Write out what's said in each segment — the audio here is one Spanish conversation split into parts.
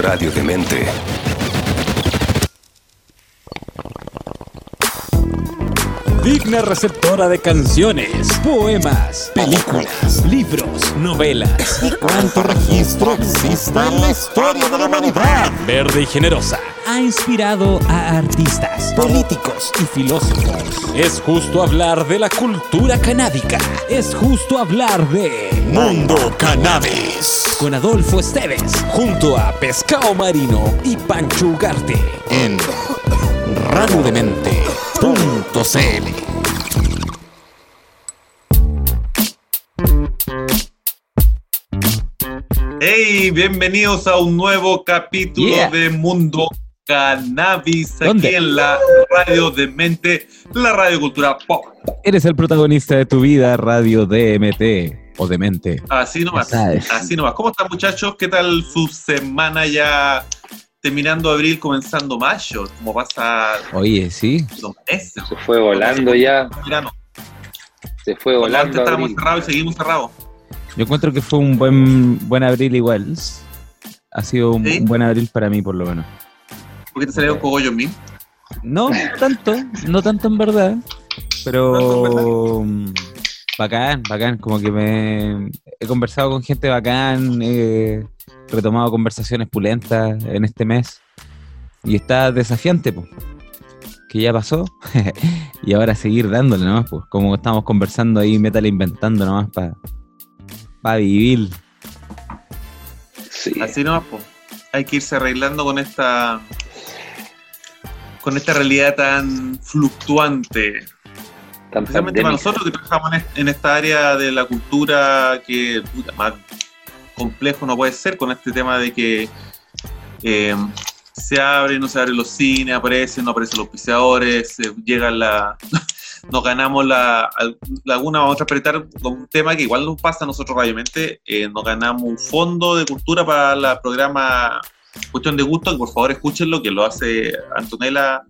Radio Demente. Digna receptora de canciones, poemas, películas, libros, novelas. ¿Y cuánto registro existe en la historia de la humanidad? Verde y generosa. Ha inspirado a artistas, Políticos. y filósofos. Es justo hablar de la cultura canábica. Es justo hablar de. Mundo Cannabis. Con Adolfo Esteves, junto a Pescado Marino y Pancho Ugarte. En radiodemente.cl Hey, bienvenidos a un nuevo capítulo Yeah. de Mundo Cannabis ¿Dónde? aquí en la radio de mente, la radio cultura pop. Eres el protagonista de tu vida, Radio DMT o Demente. Así nomás, así nomás. ¿Cómo están muchachos? ¿Qué tal su semana ya terminando abril, comenzando mayo? ¿Cómo pasa Oye, sí. los meses? Se fue volando ya, Verano. se fue Cuando antes volando. estábamos cerrados y seguimos cerrados. Yo encuentro que fue un buen, buen abril igual. Ha sido un, ¿Sí? un buen abril para mí, por lo menos. ¿Por qué te salieron cogollos mil? No tanto, no tanto en verdad, pero mm, bacán, bacán, como que me he conversado con gente bacán, he retomado conversaciones pulentas en este mes y está desafiante, pues, que ya pasó y ahora seguir dándole nomás, pues, como estamos conversando ahí, métale inventando nomás para vivir. Sí. Así nomás, po. Hay que irse arreglando con esta con esta realidad tan fluctuante. tan Especialmente para nosotros que trabajamos en, est- en esta área de la cultura que puta, más complejo no puede ser con este tema de que eh, se abre, no se abren los cines, aparecen, no aparecen los auspiciadores, eh, llega la... Nos ganamos la, al- la alguna, vamos a apretar con un tema que igual nos pasa a nosotros radiomente, eh, nos ganamos un fondo de cultura para el programa Cuestión de Gusto, que por favor escúchenlo, que lo hace Antonella,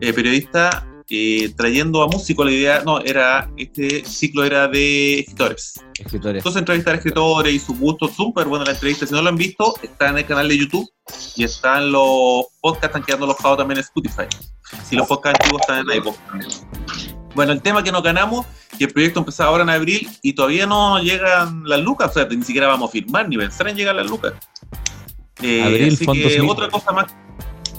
eh, periodista, eh, trayendo a músicos la idea, no, era, este ciclo era de escritores. Escritores. Entonces entrevistar a escritores y sus gustos, súper buena la entrevista. Si no lo han visto, está en el canal de YouTube y están los podcasts, están quedando alojados también en Spotify. Y los podcasts antiguos están en también. Bueno, el tema que nos ganamos, que el proyecto empezaba ahora en abril y todavía no llegan las lucas, o sea, ni siquiera vamos a firmar ni pensar en llegar las lucas. Eh, Abril, así fondos que otra cosa más,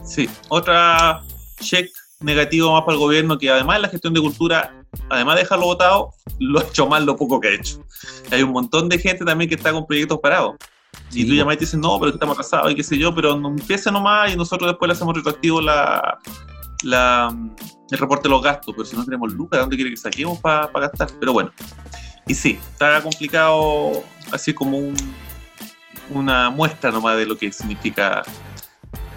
sí, otra check negativo más para el gobierno que además de la gestión de cultura, además de dejarlo votado, lo ha hecho mal lo poco que ha hecho. Hay un montón de gente también que está con proyectos parados. Sí, y tú po. llamas y te dicen, no, pero estamos atrasados y qué sé yo, pero no empieza nomás y nosotros después le hacemos retroactivo la, la, el reporte de los gastos, pero si no tenemos lucas, ¿de dónde quiere que saquemos para gastar? Pero bueno, y sí, está complicado, así como un, una muestra nomás de lo que significa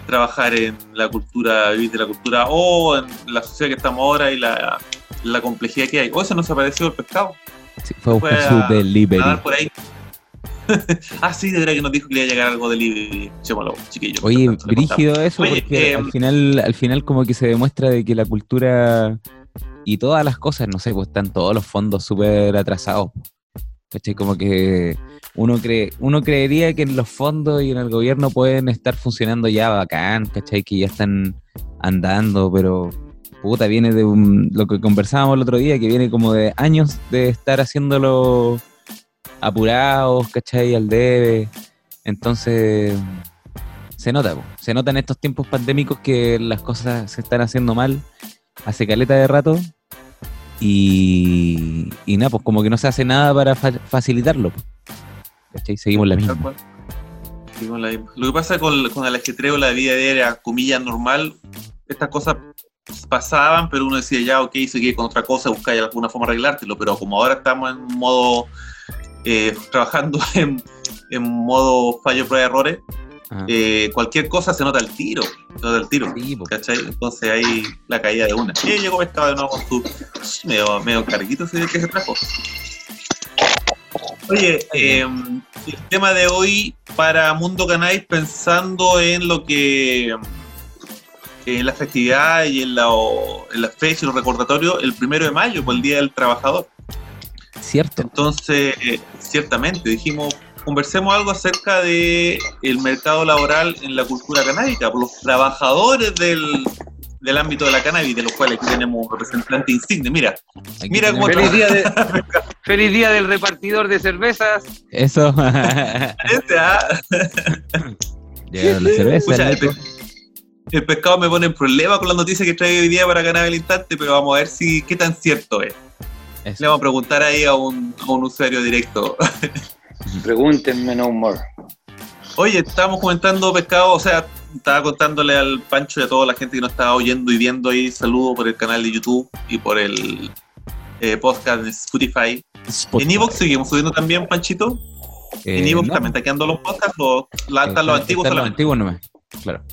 trabajar en la cultura, vivir de la cultura o en la sociedad que estamos ahora y la, la complejidad que hay. O se nos apareció el pescado, Sí, fue a- delivery. por ahí. ah, sí, de verdad que nos dijo que le iba a llegar algo de libre, chémalo, chiquillo. Oye, brígido eso, Oye, porque eh, al final, al final como que se demuestra de que la cultura y todas las cosas, no sé, pues están todos los fondos súper atrasados. ¿Cachai? Como que uno cree, uno creería que en los fondos y en el gobierno pueden estar funcionando ya bacán, ¿cachai? Que ya están andando, pero puta, viene de un, lo que conversábamos el otro día, que viene como de años de estar haciéndolo apurados, ¿cachai? Al debe. Entonces, se nota, po. se nota en estos tiempos pandémicos que las cosas se están haciendo mal hace caleta de rato y, y nada, pues como que no se hace nada para fa- facilitarlo. po. ¿Cachai? Seguimos la misma. cual. Seguimos la misma. Lo que pasa con, con el ajetreo, la vida diaria, comillas, normal, estas cosas pasaban, pero uno decía, ya, ok, seguí con otra cosa, buscar alguna forma de arreglártelo, pero como ahora estamos en un modo, eh, trabajando en, en modo fallo, prueba, errores. Eh, cualquier cosa se nota al tiro, se nota al tiro. Sí, po. ¿Cachai? Entonces ahí la caída de una. Y llegó pescado de nuevo con su medio, medio carguito ese que se trajo. Oye, eh, el tema de hoy para Mundo Canais pensando en lo que en la festividad y en la, en la fecha y los recordatorios, el primero de mayo, por el Día del Trabajador. Cierto. Entonces, eh, ciertamente, dijimos, conversemos algo acerca de el mercado laboral en la cultura canábica, por los trabajadores del, del ámbito de la cannabis, de los cuales aquí tenemos un representante insigne. Mira, Aquí mira cómo Feliz día, de- feliz día del repartidor de cervezas. Eso. parece, ¿ah? Llegaron las cervezas. Pucha, el, pe- el pescado me pone en problema con la noticia que trae hoy día para Cannabis al Instante, pero vamos a ver si qué tan cierto es. Eso. Le vamos a preguntar ahí a un, a un usuario directo. Pregúntenme no more. Oye, estábamos comentando pescado, o sea, estaba contándole al Pancho y a toda la gente que nos estaba oyendo y viendo ahí, saludo por el canal de YouTube y por el eh, podcast de Spotify. Spotify. En Evox seguimos subiendo también, Panchito. en Eh, Evox no. también está quedando los podcasts, o la- están los antiguos Están los antiguos nomás. Claro.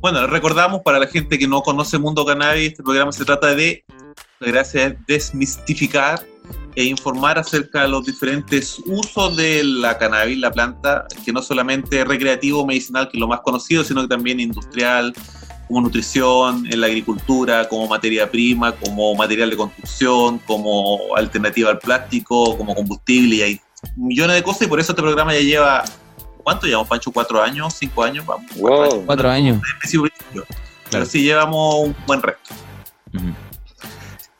Bueno, recordamos para la gente que no conoce Mundo Cannabis, este programa se trata de, la gracia es desmistificar e informar acerca de los diferentes usos de la cannabis, la planta, que no solamente es recreativo, medicinal, que es lo más conocido, sino que también industrial, como nutrición, en la agricultura, como materia prima, como material de construcción, como alternativa al plástico, como combustible, y hay millones de cosas, y por eso este programa ya lleva, ¿cuánto llevamos, Pancho? ¿Cuatro años? ¿Cinco años? Vamos, cuatro años. Wow. Cuatro años. principio, principio. Pero Claro. sí llevamos un buen resto. Ujú.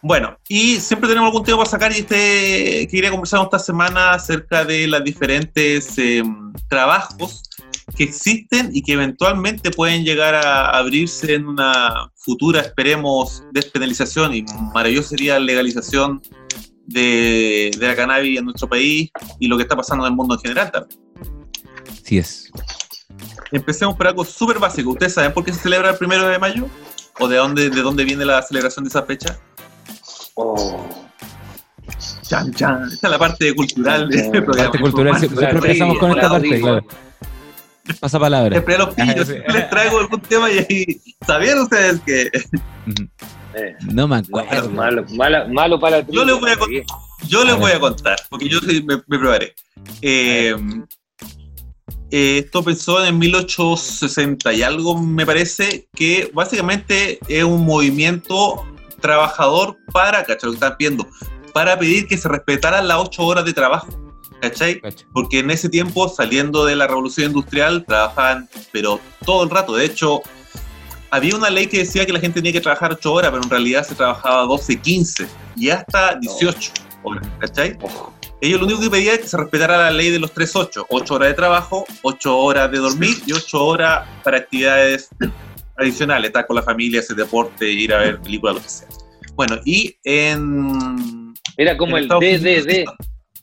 Bueno, y siempre tenemos algún tema para sacar y este quería conversar esta semana acerca de los diferentes eh, trabajos que existen y que eventualmente pueden llegar a abrirse en una futura, esperemos, despenalización y maravilloso sería legalización de, de la cannabis en nuestro país y lo que está pasando en el mundo en general también. Sí es. Empecemos por algo súper básico. ¿Ustedes saben por qué se celebra el primero de mayo? ¿O de dónde, de dónde viene la celebración de esa fecha? Oh. Chan, chan. Esta es la parte cultural de este programa. Parte cultural, siempre, siempre empezamos con esta parte, claro. Pasa palabra. Siempre a los pillos, sí. siempre les traigo algún tema y ahí. ¿Sabían ustedes que. Eh, No me malo, acuerdo. malo, malo, malo para la Yo le voy a yo les A voy a contar? Porque yo sí me, me probaré. Eh, eh, esto pensó en 1860 y algo, me parece, que básicamente es un movimiento trabajador para, ¿cachai? Lo que están pidiendo, para pedir que se respetaran las ocho horas de trabajo, ¿cachai? Porque en ese tiempo, saliendo de la revolución industrial, trabajaban, pero todo el rato. De hecho, había una ley que decía que la gente tenía que trabajar 8 horas, pero en realidad se trabajaba 12, 15 y hasta 18 horas, ¿cachai? Ojo. Ellos lo único que pedían es que se respetara la ley de los 3-8, 8 horas de trabajo, 8 horas de dormir y 8 horas para actividades adicionales, estar con la familia, hacer deporte, ir a ver películas, lo que sea. Bueno, y en... Era como en el DDD.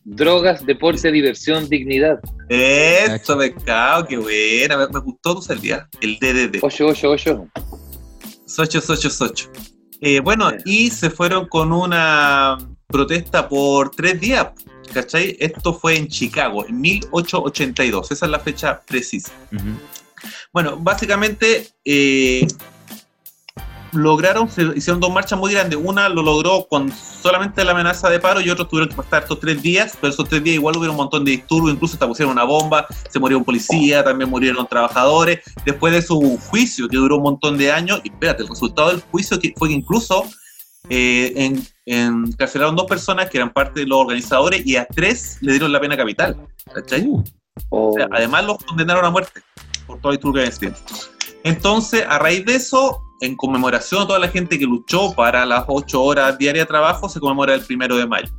Drogas, deporte, diversión, dignidad. Eso, pescado, qué buena, me, me gustó tu salida, el DDD. 888. Socho, socho, socho. Eh, bueno, y se fueron con una protesta por tres días, ¿cachai? Esto fue en Chicago, en 1882, esa es la fecha precisa. Ujú. Bueno, básicamente eh, lograron, se hicieron dos marchas muy grandes. Una lo logró con solamente la amenaza de paro y otros tuvieron que pasar estos tres días, pero esos tres días igual hubo un montón de disturbios, incluso hasta pusieron una bomba, se murió un policía, también murieron trabajadores. Después de su juicio, que duró un montón de años, y espérate, el resultado del juicio fue que incluso eh, en, encarcelaron dos personas que eran parte de los organizadores y a tres le dieron la pena capital. ¿cachai? Uh, Oh. O sea, además los condenaron a muerte por truco que hacían. Entonces, a raíz de eso, en conmemoración a toda la gente que luchó para las ocho horas diarias de trabajo, se conmemora el primero de mayo.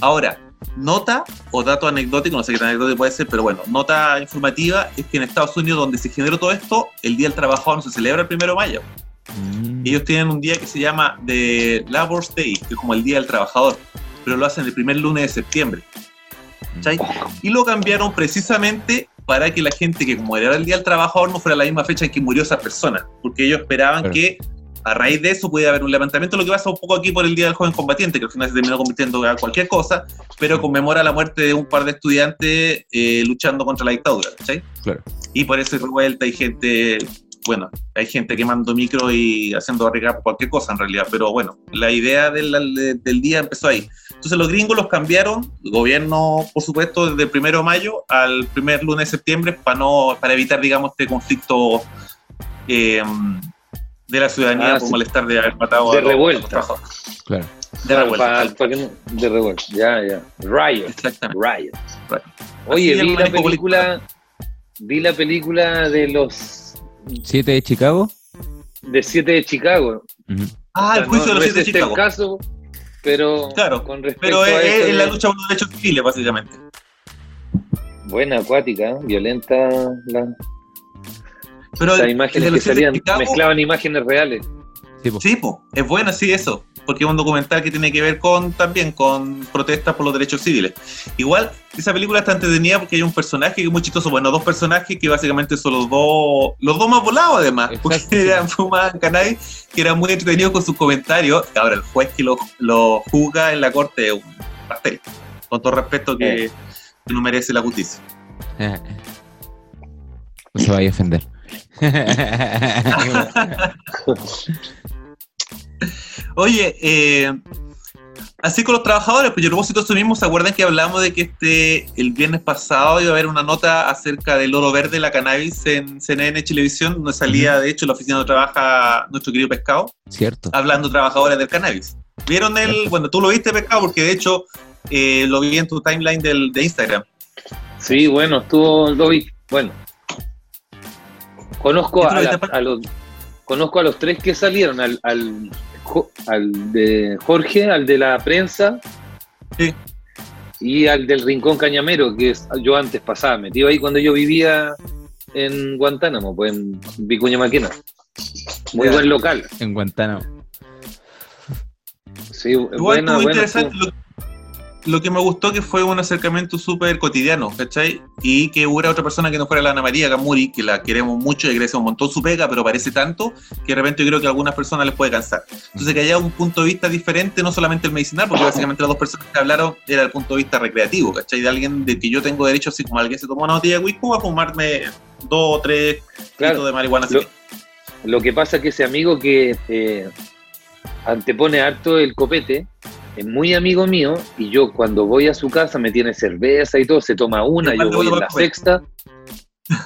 Ahora, nota o dato anecdótico, no sé qué tan anecdótico puede ser, pero bueno, nota informativa es que en Estados Unidos, donde se generó todo esto, el Día del Trabajador no se celebra el primero de mayo. mm. Ellos tienen un día que se llama The Labor's Day, que es como el Día del Trabajador, pero lo hacen el primer lunes de septiembre. ¿Cachai? Y lo cambiaron precisamente para que la gente que como era el Día del Trabajador no fuera la misma fecha en que murió esa persona, porque ellos esperaban Claro. que a raíz de eso pudiera haber un levantamiento, lo que pasa un poco aquí por el Día del Joven Combatiente, que al final se terminó convirtiendo en cualquier cosa, pero conmemora la muerte de un par de estudiantes eh, luchando contra la dictadura, ¿cachai? Claro. Y por eso hay revuelta, hay gente, bueno, hay gente quemando micro y haciendo barricadas por cualquier cosa en realidad, pero bueno, la idea del, del día empezó ahí. Entonces los gringos los cambiaron, el gobierno, por supuesto, desde el primero de mayo al primer lunes de septiembre para no para evitar, digamos, este conflicto eh, de la ciudadanía Ah, por sí. molestar de haber matado De a los- revuelta. a los trabajadores. Claro. De revuelta, de revuelta. Ya, ya. Riot. Exactamente. Riot. Riot. Oye, vi la película. Vi la película de los. ¿Siete de Chicago? de 7 de Chicago. Ah, O sea, el juicio no- de los no es siete de este Chicago. caso, pero Claro, con respecto Pero es, a eso la lucha por los derechos civiles, básicamente. buena acuática, ¿eh? violenta la, Pero el imágenes que siete salían, Chicago- mezclaban imágenes reales. Sí, po. Sí, po, es bueno, sí, eso. Porque es un documental que tiene que ver con también con protestas por los derechos civiles. Igual, esa película está entretenida porque hay un personaje que es muy chistoso. Bueno, dos personajes que básicamente son los dos, los dos más volados además. Exacto, Porque sí. eran fumaban que eran muy entretenidos con sus comentarios. Ahora, el juez que lo, lo juzga en la corte es un pastel. Con todo respeto que, Eh. que no merece la justicia. No se vaya a ofender. Oye, eh, así con los trabajadores, pues yo a propósito de eso mismo, ¿se acuerdan que hablamos de que este el viernes pasado iba a haber una nota acerca del oro verde, la cannabis en CNN Televisión, donde salía de hecho la oficina donde trabaja nuestro querido Pescado, Cierto. hablando de trabajadores del cannabis. ¿Vieron el, bueno, tú lo viste Pescado? Porque de hecho eh, lo vi en tu timeline del, de Instagram. Sí, bueno, estuvo lo vi- Bueno, conozco ¿Esto lo a, la- a los conozco a los tres que salieron, al, al, al de Jorge, al de la prensa Sí. y al del Rincón Cañamero, que es, yo antes pasaba metido ahí cuando yo vivía en Guantánamo, pues en Vicuña Maquena. Muy buen local. En Guantánamo. Sí, Igual buena, interesante. Lo que me gustó que fue un acercamiento súper cotidiano, ¿cachai? Y que hubiera otra persona que no fuera la Ana María Gamuri, que la queremos mucho y agradecemos un montón su pega, pero parece tanto que de repente yo creo que a algunas personas les puede cansar. Entonces que haya un punto de vista diferente, no solamente el medicinal, porque básicamente las dos personas que hablaron era el punto de vista recreativo, ¿cachai? De alguien de que yo tengo derecho, así como alguien se tomó una botella de whisky, a fumarme dos o tres Claro. de marihuana. así. Lo- Lo que pasa es que ese amigo que eh, antepone harto el copete es muy amigo mío y yo cuando voy a su casa me tiene cerveza y todo, se toma una, yo ¿Cuándo voy en la sexta,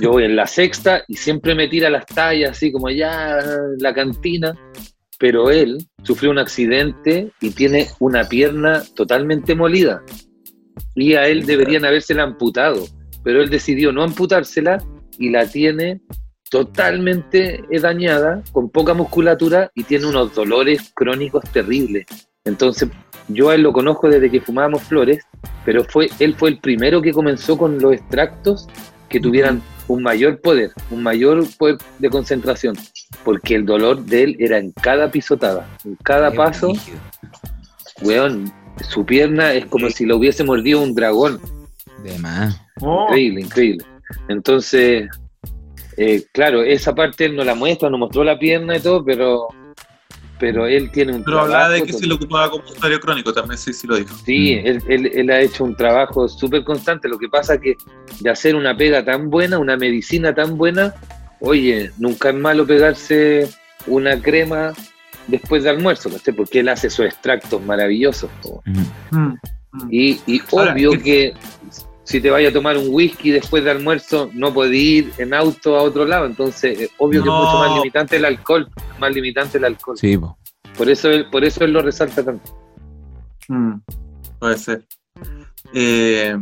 yo voy en la sexta y siempre me tira las tallas así como ya la cantina, pero él sufrió un accidente y tiene una pierna totalmente molida y a él deberían habérsela amputado, pero él decidió no amputársela y la tiene totalmente dañada, con poca musculatura y tiene unos dolores crónicos terribles. Entonces, yo a él lo conozco desde que fumábamos flores, pero fue él fue el primero que comenzó con los extractos que tuvieran un mayor poder, un mayor poder de concentración, porque el dolor de él era en cada pisotada, en cada Qué paso, weón, su pierna es como si lo hubiese mordido un dragón. De más. Oh, Increíble, increíble. Entonces, eh, claro, esa parte él no la muestra, no mostró la pierna y todo, pero, pero él tiene un pero hablaba de trabajo que se lo ocupaba como usuario crónico, también sí, sí lo dijo. Sí, Mm. él, él- él ha hecho un trabajo súper constante. Lo que pasa que de hacer una pega tan buena, una medicina tan buena, oye, nunca es malo pegarse una crema después de almuerzo, ¿cachai? Porque él hace esos extractos maravillosos. Mm, mm. Y, y Ahora, obvio ¿qué- que si te vayas a tomar un whisky después de almuerzo, no puedes ir en auto a otro lado. Entonces, eh, obvio que es mucho más limitante el alcohol. Más limitante el alcohol. Sí, po. Por, eso él, por eso él lo resalta tanto. Mm, puede ser. Eh,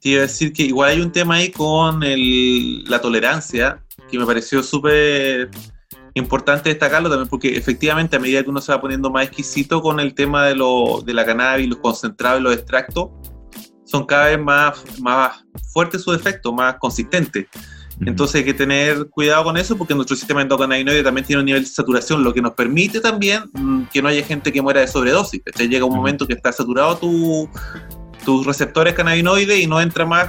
te iba a decir que igual hay un tema ahí con el- la tolerancia que me pareció súper importante destacarlo también porque efectivamente a medida que uno se va poniendo más exquisito con el tema de, lo, de la cannabis, los concentrados y los extractos, son cada vez más, más fuertes sus efectos, más consistentes. Entonces hay que tener cuidado con eso porque nuestro sistema endocannabinoide también tiene un nivel de saturación, lo que nos permite también mm, que no haya gente que muera de sobredosis. ¿cachai? Llega un momento que está saturado tu, tus receptores cannabinoides y no entra más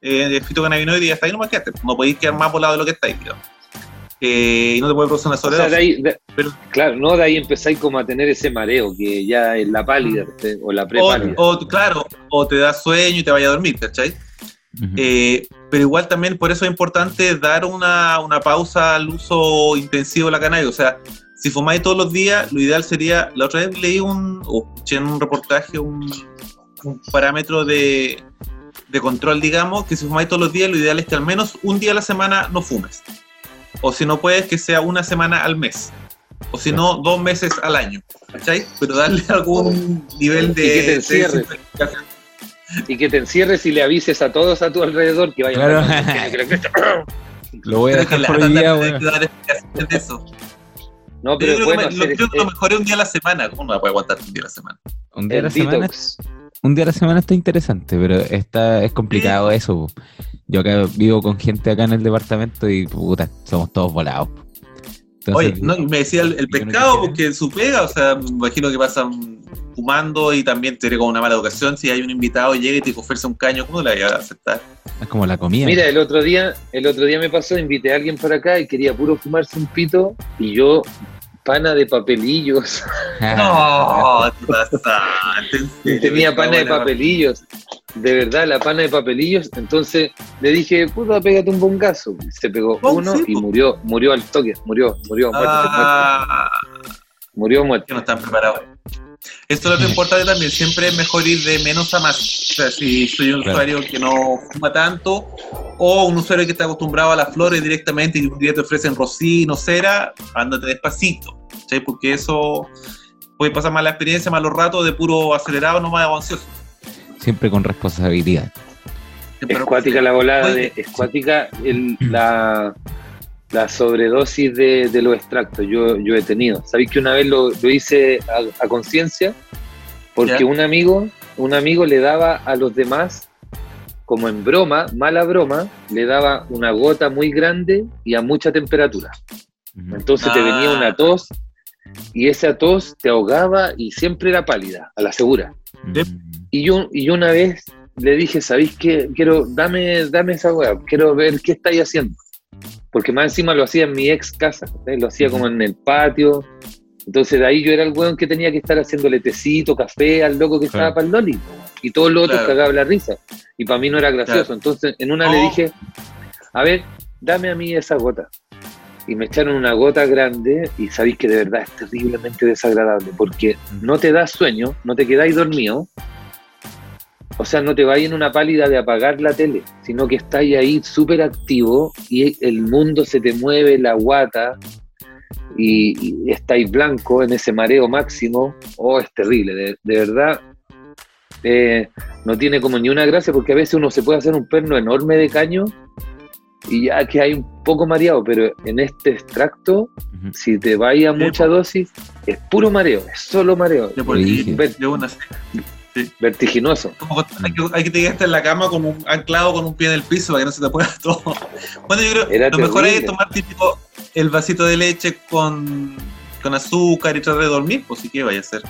eh, fitocannabinoide y hasta ahí no más quedaste. No podéis quedar más volado de lo que estáis, digamos. Eh, y no te puede producir una O sea, de ahí, de- Pero- claro, no de ahí empezáis como a tener ese mareo que ya es la pálida ¿cachai? o la o, prepálida. o, claro, o te da sueño y te vaya a dormir, ¿cachai? Ujú. Eh, pero igual también por eso es importante dar una, una pausa al uso intensivo de la cannabis. O sea, si fumáis todos los días, lo ideal sería, la otra vez leí un, o escuché en un reportaje un, un parámetro de, de control, digamos, que si fumáis todos los días, lo ideal es que al menos un día a la semana no fumes. O si no puedes, que sea una semana al mes. O si no, dos meses al año. ¿Cachai? Pero darle algún nivel Y de. que te encierres. Y que te encierres y le avises a todos a tu alrededor que vayan Claro. a Lo voy a dejar por día, de eso. No, Yo pero creo, que, bueno, me- lo, hacer creo que lo mejor es un día a la semana. ¿Cómo no la puede aguantar un día a la semana? Un día a la semana detox. Un día a la semana está interesante, pero está, es complicado eso. po. Yo acá vivo con gente acá en el departamento y puta, somos todos volados. Entonces, Oye, no, me decía el, el yo no pescado, porque su pega, o sea, me imagino que pasan fumando y también tiene como una mala educación. Si hay un invitado llega y te ofrece un caño, ¿cómo le vas a aceptar? es como la comida. Mira, el otro día, el otro día me pasó, invité a alguien para acá y quería puro fumarse un pito y yo pana de papelillos, No, tenía pana de papelillos, de verdad, la pana de papelillos, entonces le dije, puta, pégate un bongazo, se pegó Oh, uno sí, y murió, murió al toque, murió, murió, muerte, Ah, murió muerte. que no están preparados. Esto es lo importante también, siempre es mejor ir de menos a más. O sea, si soy un Claro. usuario que no fuma tanto, o un usuario que está acostumbrado a las flores directamente y un día te ofrecen rocino, cera, ándate despacito. ¿sí? Porque eso puede pasar mala experiencia, malos ratos de puro acelerado, no más ansioso. Siempre con responsabilidad. Es cuática la volada, de, es cuática el- la, la sobredosis de, de los extractos. Yo, yo he tenido. ¿Sabéis que una vez lo, lo hice a, a conciencia? Porque Ya. un amigo, un amigo le daba a los demás, como en broma, mala broma, le daba una gota muy grande y a mucha temperatura. Entonces te Ah. venía una tos y esa tos te ahogaba y siempre era pálida, a la segura. Y yo, y yo una vez le dije, ¿sabéis qué? Quiero, dame, dame esa weá, quiero ver qué estáis haciendo. Porque más encima lo hacía en mi ex casa, lo hacía como en el patio. Entonces de ahí yo era el weón que tenía que estar haciéndole tecito, café al loco que Claro. estaba para el Loli. Y todos los otros Claro. cagaban la risa. Y para mí no era gracioso. Claro. Entonces en una le No. dije, a ver, dame a mí esa gota. Y me echaron una gota grande y sabéis que de verdad es terriblemente desagradable porque no te da sueño, no te quedáis dormido. O sea, no te vais en una pálida de apagar la tele, sino que estáis ahí súper activo y el mundo se te mueve la guata y, y estáis blanco en ese mareo máximo. Oh, es terrible, de, de verdad. eh, no tiene como ni una gracia porque a veces uno se puede hacer un perno enorme de caño y ya que hay un poco mareado, pero en este extracto, si te vais a mucha dosis, es puro mareo, es solo mareo, De por de una- vertiginoso. como que hay que, hay que quedarte en la cama con un anclado con un pie en el piso para que no se te pueda todo. Bueno, yo creo Era lo mejor es terrible. tomar típico el vasito de leche con, con azúcar y tratar de dormir, pues sí que vaya a ser.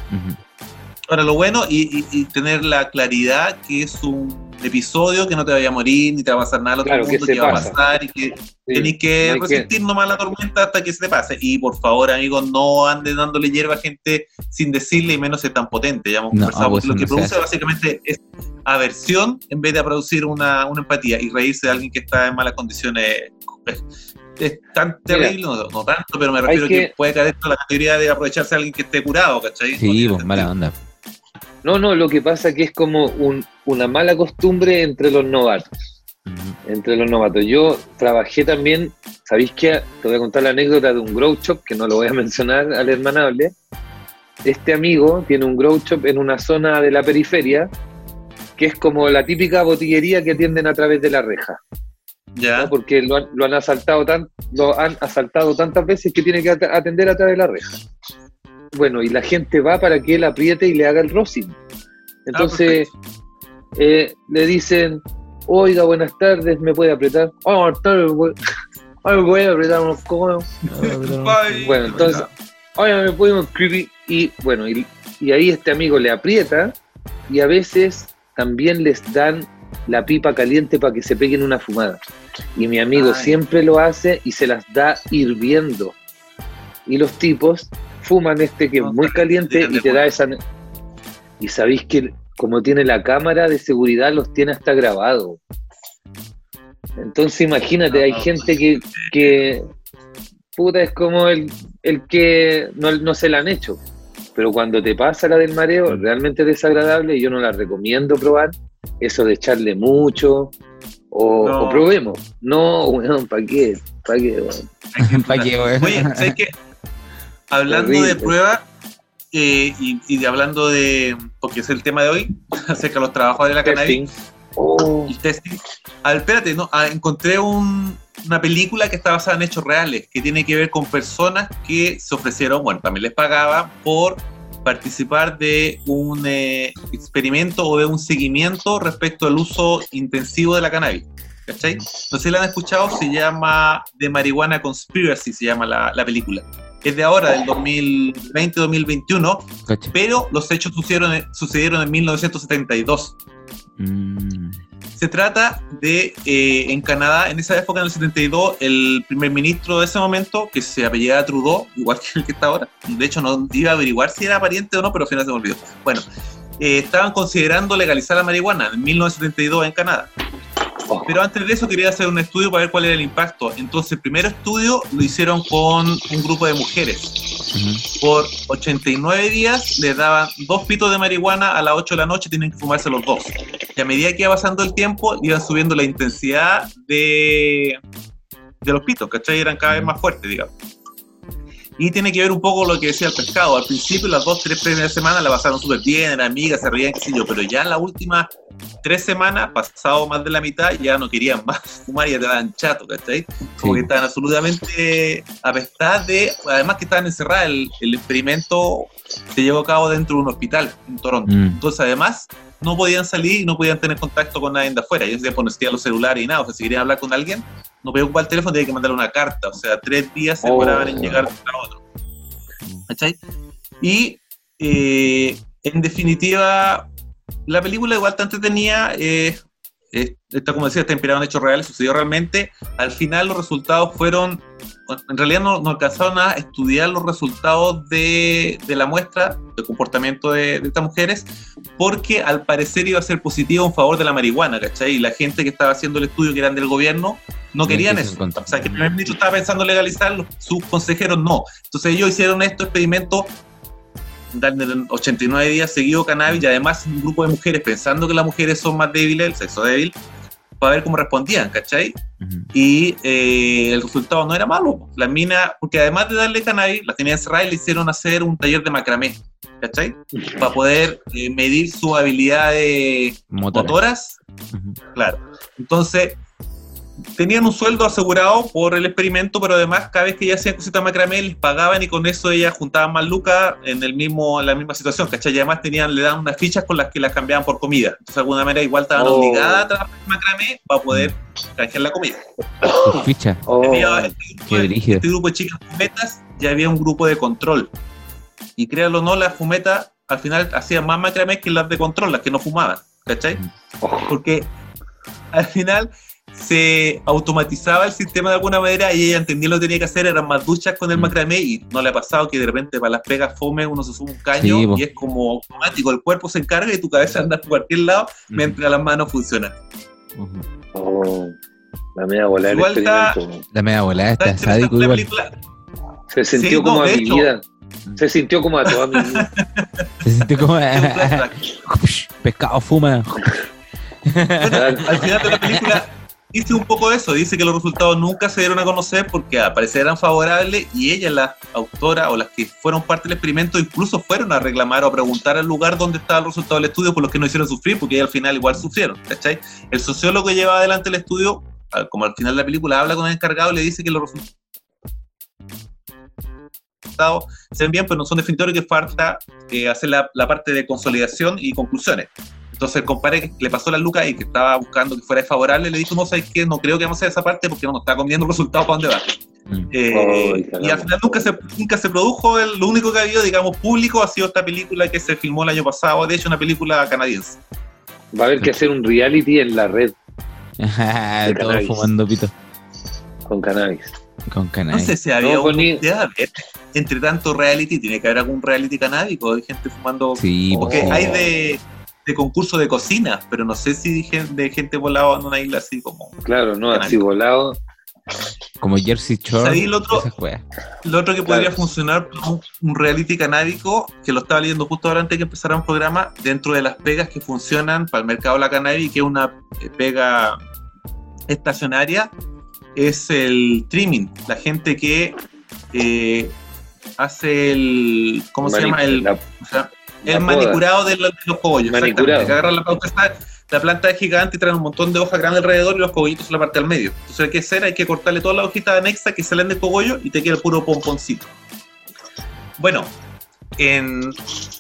Ahora, lo bueno y, y- y tener la claridad que es un episodio que no te vaya a morir, ni te va a pasar nada al otro Claro, mundo, que va a pasa. pasar y que Sí, tenés que no hay que- resistir nomás la tormenta hasta que se te pase. Y por favor, amigos, no anden dándole hierba a gente sin decirle y menos es tan potente. Ya hemos No, conversado, pues porque lo que produce hace. básicamente es aversión en vez de producir una, una empatía y reírse de alguien que está en malas condiciones. Es, es tan terrible, no, no tanto, pero me refiero que... que- puede caer de la categoría de aprovecharse de alguien que esté curado, ¿cachai? Sí, pues mala sentido. onda. No, no, lo que pasa que es como un- una mala costumbre entre los novatos. Entre los novatos. Yo trabajé también, ¿sabéis qué? Te voy a contar la anécdota de un grow shop, que no lo voy a mencionar al hermanable. Este amigo tiene un grow shop en una zona de la periferia, que es como la típica botillería que atienden a través de la reja. Ya. ¿no? Porque lo han, lo han asaltado tan, lo han asaltado tantas veces que tiene que at- atender a través de la reja. Bueno, y la gente va para que él apriete y le haga el rosin. Entonces eh, le dicen, oiga, buenas tardes, ¿me puede apretar? Oh, buenas tardes, me voy a apretar unos codos. Ay, Bueno, entonces, oye, me puedo inscribir. Y bueno, y, y ahí este amigo le aprieta y a veces también les dan la pipa caliente para que se peguen una fumada. Y mi amigo Ay. siempre lo hace y se las da hirviendo. Y los tipos fuman este que es muy caliente y te da esa... Y sabéis que como tiene la cámara de seguridad, los tiene hasta grabado. Entonces imagínate, hay gente que, que puta es como el, el que no, no se la han hecho. Pero cuando te pasa la del mareo, realmente es desagradable y yo no la recomiendo probar. Eso de echarle mucho o, No. o probemos. No, weón, ¿para qué? ¿Para qué? weón? ¿Pa' qué, weón? Oye, ¿sabes qué? Hablando Terrible. de pruebas eh, y, y de hablando de, porque es el tema de hoy, acerca de los trabajadores de la cannabis. Oh, el testing. Ah, espérate, no, ah, encontré un- una película que está basada en hechos reales, que tiene que ver con personas que se ofrecieron, bueno, también les pagaban por participar de un eh, experimento o de un seguimiento respecto al uso intensivo de la cannabis. ¿Cachai? No sé si la han escuchado, se llama The Marihuana Conspiracy, se llama la, la película. Es de ahora, del 2020-2021, Cacha. pero los hechos sucedieron, sucedieron en 1972. Mm, Se trata de, eh, en Canadá, en esa época, en el 72, el primer ministro de ese momento, que se apellidaba Trudeau, igual que el que está ahora, de hecho no iba a averiguar si era pariente o no, pero al final se me olvidó. Bueno, eh, estaban considerando legalizar la marihuana en 1972 en Canadá. Pero antes de eso quería hacer un estudio para ver cuál era el impacto. Entonces, el primer estudio lo hicieron con un grupo de mujeres. Por 89 días les daban dos pitos de marihuana a las 8 de la noche, tienen que fumarse los dos. Y a medida que iba pasando el tiempo, iban subiendo la intensidad de, de los pitos, ¿cachai? Eran cada vez más fuertes, digamos. Y tiene que ver un poco lo que decía el pescado. Al principio, las dos, tres primeras semanas la pasaron súper bien, eran amigas, se reían, qué sé yo, pero ya en las últimas tres semanas, pasado más de la mitad, ya no querían más fumar y ya te daban chato, ¿cachai? Como Sí. que estaban absolutamente apestadas de. Además, que estaban encerradas, el, el experimento se llevó a cabo dentro de un hospital en Toronto. Mm, Entonces, además, no podían salir y no podían tener contacto con nadie de afuera. Ellos decían, pues no existían los celulares y nada. O sea, si querían hablar con alguien, no podían ocupar el teléfono, tenían que mandarle una carta. O sea, tres días se Oh. demoraban en llegar a otro. ¿Cachai? Y eh, en definitiva, la película igual tan entretenida. Eh, eh, está, como decía, está inspirada en hechos reales, sucedió realmente. Al final los resultados fueron, en realidad no, no alcanzaron a estudiar los resultados de, de la muestra de comportamiento de, de estas mujeres, porque al parecer iba a ser positivo en favor de la marihuana, ¿cachai? Y la gente que estaba haciendo el estudio, que eran del gobierno, no querían eso. O sea, que el primer ministro estaba pensando en legalizarlo, sus consejeros no. Entonces ellos hicieron estos experimentos darle 89 días seguido cannabis y además un grupo de mujeres pensando que las mujeres son más débiles, el sexo débil, para ver cómo respondían, ¿cachai? Y eh, el resultado no era malo. Las minas, porque además de darle cannabis, las tenían encerradas y le hicieron hacer un taller de macramé, ¿cachai? Para poder eh, medir sus habilidades Motora. motoras Ujú. Claro. Entonces, tenían un sueldo asegurado por el experimento, pero además cada vez que ellas hacían cositas macramé, les pagaban y con eso ellas juntaban más lucas en el mismo, en la misma situación, ¿cachai? Y además tenían, le daban unas fichas con las que las cambiaban por comida. Entonces, de alguna manera, igual estaban Oh. obligadas a trabajar en macramé para poder canjear la comida. Tus fichas. Oh, Había este, grupo Qué de, este grupo de chicas fumetas, ya había un grupo de control. Y créanlo o no, las fumetas al final hacían más macramé que las de control, las que no fumaban, ¿cachai? oh. porque al final se automatizaba el sistema de alguna manera y ella entendía lo que tenía que hacer, eran más duchas con el Mm. macramé y no le ha pasado que de repente para las pegas fome uno se sube un caño Sí, y es como automático, el cuerpo se encarga y tu cabeza anda por cualquier lado mientras las manos funcionan. Oh, la media bola del Igual está-. La media volada Está está sádico igual. película. Se sintió Sí, como no, a mi hecho. vida. Se sintió como a toda mi vida. Se siente como. Flashback. Pescado fuma. Al final de la película dice un poco eso, dice que los resultados nunca se dieron a conocer porque al parecer eran favorables y ella, la autora o las que fueron parte del experimento, incluso fueron a reclamar o a preguntar al lugar donde estaba el resultado del estudio por los que no hicieron sufrir, porque ellas al final igual sufrieron, ¿cachai? El sociólogo que lleva adelante el estudio, como al final de la película, habla con el encargado y le dice que los resultados se ven bien, pero no son definitorios, que falta eh, hacer la parte de consolidación y conclusiones. Entonces el compadre que le pasó la luca y que estaba buscando que fuera favorable, le dijo, no, ¿sabes qué? No creo que vamos a hacer esa parte porque no nos está comiendo el resultado para dónde va. Mm. Eh, Ay, y al final nunca se, nunca se produjo, el- lo único que ha habido, digamos, público ha sido esta película que se filmó el año pasado, de hecho una película canadiense. Va a haber que hacer un reality en la red Todos fumando pito con cannabis. con No cannabis. sé si había No, un- entre tanto reality, tiene que haber algún reality canábico, hay gente fumando Sí, Porque po. hay de, de concurso de cocina, pero no sé si de de gente volada en una isla así como. Claro, no, así volado. como Jersey Shore. ¿Sabí el otro? Lo otro que Claro. podría funcionar, un, un reality canábico, que lo estaba leyendo justo ahora antes de que empezara un programa, dentro de las pegas que funcionan para el mercado de la cannabis, que es una eh, pega estacionaria, es el trimming. La gente que eh, hace el. ¿Cómo se llama? El, la- o sea, el poda. manicurado de los, de los cogollos. Manicurado. exactamente, que agarran la planta, está- la planta es gigante y traen un montón de hojas grandes alrededor y los cogollitos en la parte del medio. Entonces, hay que hacer? Hay que cortarle todas las hojitas anexas que salen del cogollo y te queda el puro pomponcito. Bueno, en,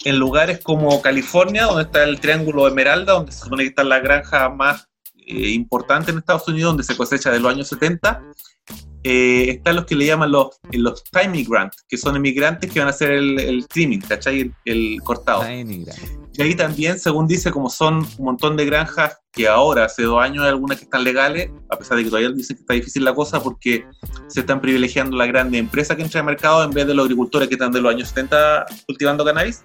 en lugares como California, donde está el Triángulo Esmeralda, donde se supone que están las granjas más eh, importantes en Estados Unidos, donde se cosecha de los años 70, eh, están los que le llaman los, los time migrants, que son inmigrantes que van a hacer el, el ¿cachai? El, el cortado. Y ahí también, según dice, como son un montón de granjas que ahora, hace dos años, hay algunas que están legales, a pesar de que todavía dicen que está difícil la cosa porque se están privilegiando la grande empresa que entra al mercado en vez de los agricultores que están de los años 70 cultivando cannabis.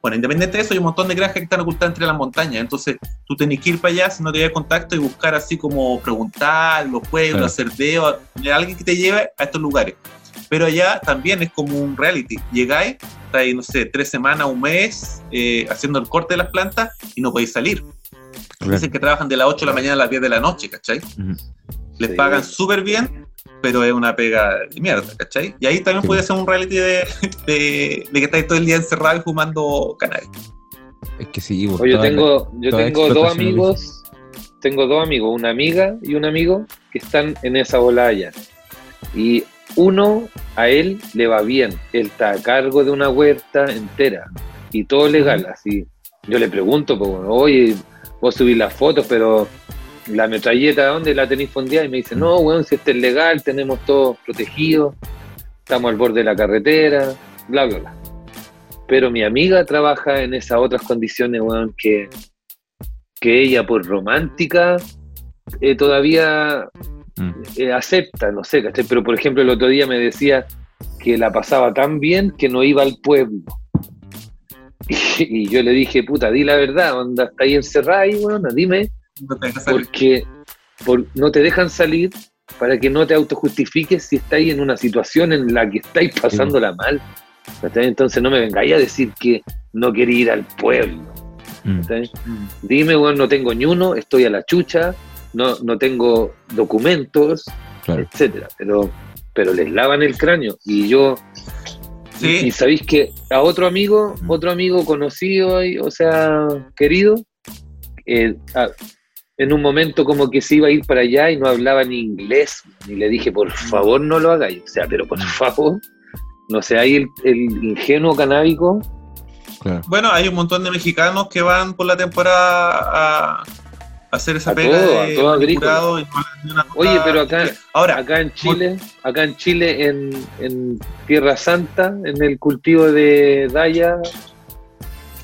Bueno, independiente de eso, hay un montón de granjas que están ocultadas entre las montañas. Entonces, tú tenés que ir para allá si no te llevas contacto y buscar así como preguntar los pueblos, Claro. hacer dedo, tener a alguien que te lleve a estos lugares. Pero allá también es como un reality. Llegáis, estáis, no sé, tres semanas, un mes, eh, haciendo el corte de las plantas y no podéis salir. Dicen que trabajan de las 8 de la mañana a las 10 de la noche, ¿cachai? Les Sí. pagan súper bien, pero es una pega de mierda, ¿cachai? Y ahí también Sí. puede ser un reality de, de, de que estáis todo el día encerrado y fumando cannabis. Es que sí, Oye, yo la- tengo, yo tengo dos amigos, tengo dos amigos, una amiga y un amigo que están en esa volaya. Y uno, a él le va bien, él está a cargo de una huerta entera y todo legal, así. Yo le pregunto, pues, bueno, oye, vos subís las fotos, pero la metralleta, ¿dónde la tenéis fondeada? Y me dice, no, weón, si este es legal, tenemos todo protegido, estamos al borde de la carretera, bla, bla, bla. Pero mi amiga trabaja en esas otras condiciones, weón, que, que ella por romántica eh, todavía Mm. eh, acepta, no sé, ¿cachai? Pero por ejemplo el otro día me decía que la pasaba tan bien que no iba al pueblo. Y, yo le dije, puta, di la verdad, onda, está ahí encerrada ahí, weón, dime, No te porque por, no te dejan salir para que no te autojustifiques si estáis en una situación en la que estáis pasándola mal. ¿cachai? Entonces no me vengáis a decir que no quería ir al pueblo. Mm. ¿cachai? Dime, bueno, no tengo ni uno, estoy a la chucha, no, no tengo documentos, Claro. etcétera. Pero, pero les lavan el cráneo. Y yo, Sí. y sabéis que a otro amigo, otro amigo conocido, o sea, querido, eh, a- en un momento como que se iba a ir para allá y no hablaba ni inglés. Y le dije, por favor, no lo hagáis. O sea, pero por favor, no seáis el, el ingenuo canábico. Claro. Bueno, hay un montón de mexicanos que van por la temporada a hacer esa A pega todo, a de todo y una Oye, pero acá- Ahora, Acá en Chile, acá en Chile, en, en Tierra Santa, en el cultivo de Daya,